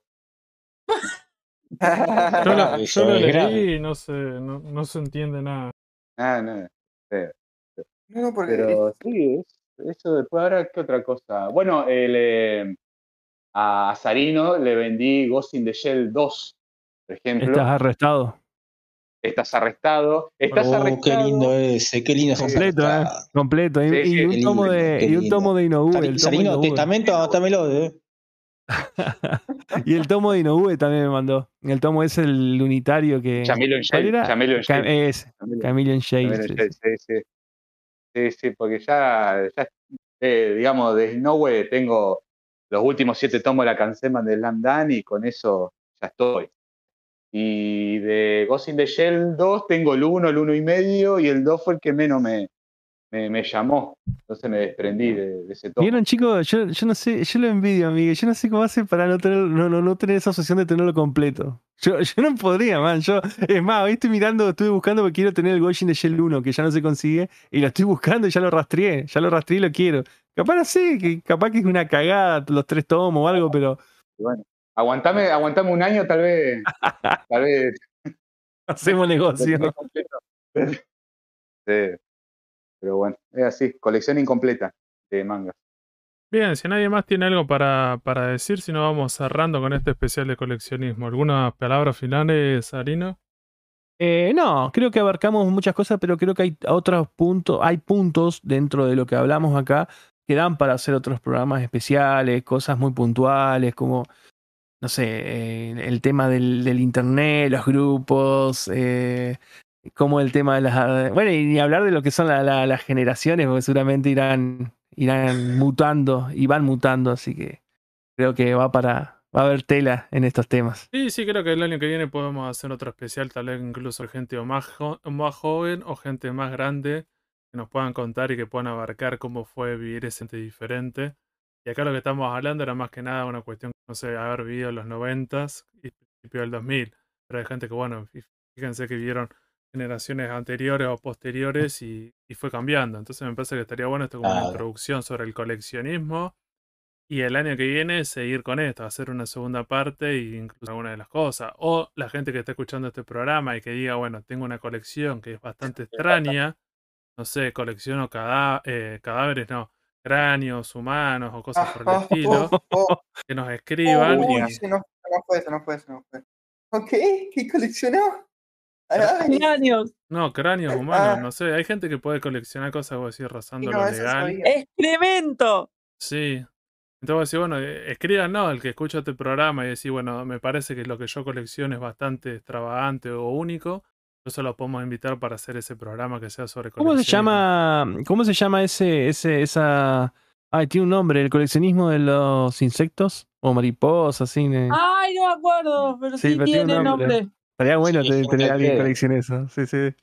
yo, lo, [LAUGHS] leí y no se, no, no, se entiende nada. Ah, no. No, porque. Pero sí, eso después ahora, ¿qué otra cosa? Bueno, eh, a Sarino le vendí Ghost in the Shell 2, por ejemplo. Estás arrestado estás arrestado. Estás oh, Qué lindo ese, qué lindo Completo, ¿eh? Completo. Y, un, tomo de, y un tomo de Inoue. Sarino, testamento, dámelo, ¿eh? [LAUGHS] y el tomo de Inoue también me mandó. El tomo es el unitario que. Chameleon Shade. Chameleon Shade. Es, Chameleon Shade. Sí, sí. Sí, sí, porque ya, ya eh, digamos, de Inoue tengo los últimos siete tomos de la Canseman de Slam y con eso ya estoy. Y de Ghost in the Shell 2 tengo el 1, el 1 y medio, y el 2 fue el que menos me, me, llamó. Entonces me desprendí de, ese tomo. Vieron, chicos, yo, yo, no sé, yo lo envidio, Miguel. Yo no sé cómo hace para no tener, no, no, no tener esa obsesión de tenerlo completo. Yo, [LAUGHS] yo no podría, man. Yo, es más, hoy estoy mirando, estuve buscando porque quiero tener el Ghost in the Shell 1, que ya no se consigue, y lo estoy buscando y ya lo rastreé. Ya lo rastreé y lo quiero. Capaz no sé, que capaz que es una cagada los tres tomos o algo, pero. Bueno. Aguantame, aguantame un año, tal vez. [LAUGHS] tal vez. Hacemos negocio. [LAUGHS] Sí. Pero bueno, es así, colección incompleta de mangas. Bien, si nadie más tiene algo para, para decir, si no vamos cerrando con este especial de coleccionismo. ¿Algunas palabras finales, Arino? Eh, no, creo que abarcamos muchas cosas, pero creo que hay otros puntos, hay puntos dentro de lo que hablamos acá que dan para hacer otros programas especiales, cosas muy puntuales, como no sé, eh, el tema del, internet, los grupos, eh, como el tema de las... Bueno, y ni hablar de lo que son las generaciones, porque seguramente irán, irán mutando y van mutando, así que creo que va para... Va a haber tela en estos temas. Sí, sí, creo que el año que viene podemos hacer otro especial, tal vez incluso gente más, más joven o gente más grande que nos puedan contar y que puedan abarcar cómo fue vivir ese diferente y acá lo que estamos hablando era más que nada una cuestión, no sé, haber vivido en los noventas y principio del 2000. Pero hay gente que, bueno, fíjense que vivieron generaciones anteriores o posteriores y, fue cambiando. Entonces me parece que estaría bueno esto como una introducción sobre el coleccionismo. Y el año que viene seguir con esto, hacer una segunda parte e incluso alguna de las cosas. O la gente que está escuchando este programa y que diga, bueno, tengo una colección que es bastante [LAUGHS] extraña. No sé, colecciono eh, cadáveres, no cráneos humanos o cosas por el estilo, [LAUGHS] que nos escriban. Uy, se nos, fue, se nos fue, se nos fue. ¿Ok? ¿Qué coleccionó? Cráneos. No, cráneos ah. humanos, no sé. Hay gente que puede coleccionar cosas, o decir, rozando lo legal. ¡Excremento! Sí. Entonces, decir, bueno, eh, escriban, no, el que escucha este programa y decir, bueno, me parece que lo que yo colecciono es bastante extravagante o único. Eso lo podemos invitar para hacer ese programa que sea sobre ¿Cómo se llama, cómo se llama ese, ese, esa... Ay, tiene un nombre, el coleccionismo de los insectos o mariposas, así. Ay, no me acuerdo, pero sí, tiene nombre. Estaría bueno tener, alguien que coleccione eso, sí, sí.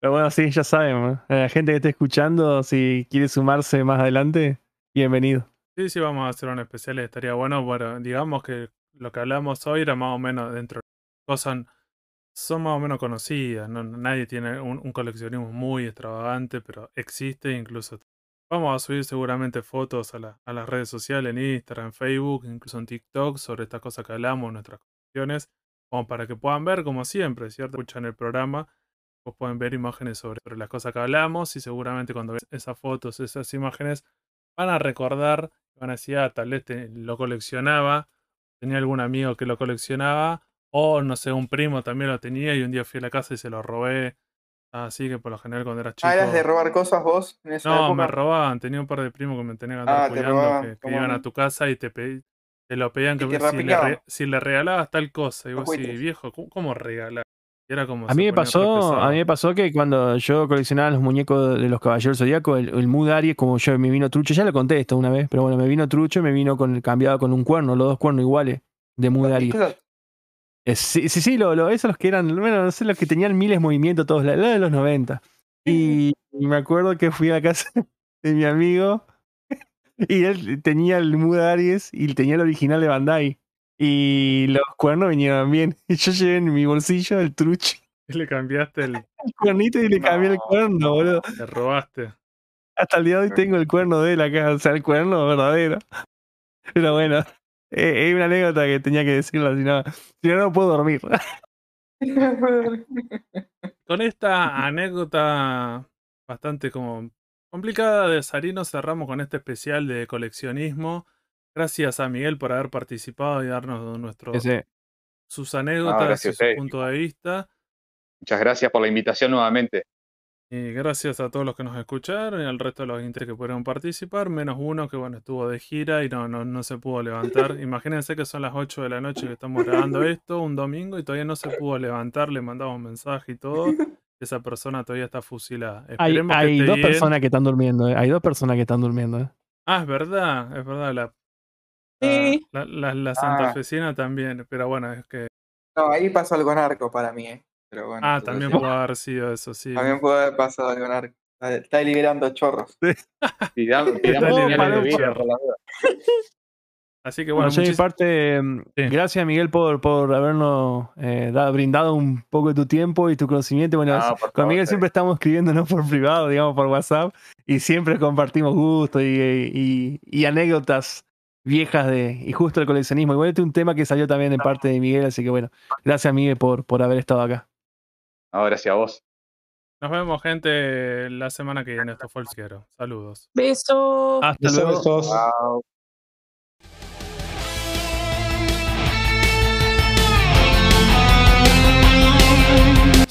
Pero bueno, sí, ya saben, la gente que esté escuchando, si quiere sumarse más adelante, bienvenido. Sí, sí, vamos a hacer un especial, estaría bueno. Bueno, digamos que lo que hablamos hoy era más o menos dentro de cosas son más o menos conocidas. ¿no? Nadie tiene un, coleccionismo muy extravagante, pero existe incluso. Vamos a subir seguramente fotos a, a las redes sociales, en Instagram, en Facebook, incluso en TikTok, sobre estas cosas que hablamos, nuestras colecciones, como para que puedan ver, como siempre, ¿cierto? Escuchan el programa Vos pueden ver imágenes sobre, las cosas que hablamos y seguramente cuando ves esas fotos, esas imágenes, van a recordar, van a decir, ah, tal vez lo coleccionaba, tenía algún amigo que lo coleccionaba, o no sé, un primo también lo tenía y un día fui a la casa y se lo robé. Así que por lo general cuando eras chico. Ah, eras de robar cosas vos en esa No, me robaban. Tenía un par de primos que me tenían que ah, cuidando, que, iban a tu casa y te, te lo pedían que si le, si le, regalabas tal cosa. Y vos viejo, ¿cómo, regalar? Era como a mí me pasó, a mí me pasó que cuando yo coleccionaba los muñecos de los caballeros zodíacos, el, el Mood Aries, como yo me vino trucho, ya lo conté esto una vez, pero bueno, me vino trucho y me vino con cambiado con un cuerno, los dos cuernos iguales de Mood Aries. Eh, sí, sí, sí lo, lo, esos los que eran, bueno, no sé, los que tenían miles de movimientos todos, la, de los 90. Y, me acuerdo que fui a casa [LAUGHS] de mi amigo y él tenía el Mood Aries y tenía el original de Bandai. Y los cuernos vinieron bien. Y [LAUGHS] yo llevé en mi bolsillo el truche. Y le cambiaste el... [LAUGHS] cuernito y le cambié el cuerno, boludo. Te robaste. Hasta el día de hoy tengo el cuerno de él acá, o sea, el cuerno verdadero. [LAUGHS] Pero bueno, eh, es una anécdota que tenía que decirlo, si no, si no, no puedo dormir. Con esta anécdota bastante como complicada de Sarino cerramos con este especial de coleccionismo. Gracias a Miguel por haber participado y darnos nuestro, sus anécdotas y su punto de vista. Muchas gracias por la invitación nuevamente. Y gracias a todos los que nos escucharon y al resto de los inter que pudieron participar, menos uno que bueno estuvo de gira y no, no, no se pudo levantar. [LAUGHS] Imagínense que son las 8 de la noche que estamos grabando esto, un domingo, y todavía no se pudo levantar, le mandamos mensaje y todo. Esa persona todavía está fusilada. hay, hay dos personas que están durmiendo, eh. hay dos personas que están durmiendo. Eh. Ah, es verdad, es verdad. La, la, la, Santa ah. también, pero bueno, es que... No, ahí pasó algo narco para mí, eh ah, también puede haber sido eso, sí. También puede haber pasado algo narco. Está liberando chorros. Así que bueno, bueno mi parte, mm, gracias Miguel por, por habernos eh, brindado un poco de tu tiempo y tu conocimiento. Bueno, con Miguel siempre estamos escribiéndonos por privado, digamos, por WhatsApp, y siempre compartimos gustos y, y, anécdotas viejas de, y justo el coleccionismo. Igual este es un tema que salió también de parte de Miguel, así que bueno, gracias Miguel por, por haber estado acá. No, gracias a vos. Nos vemos, gente, la semana que viene. Esto fue el Quiero. Saludos. Besos. Hasta luego.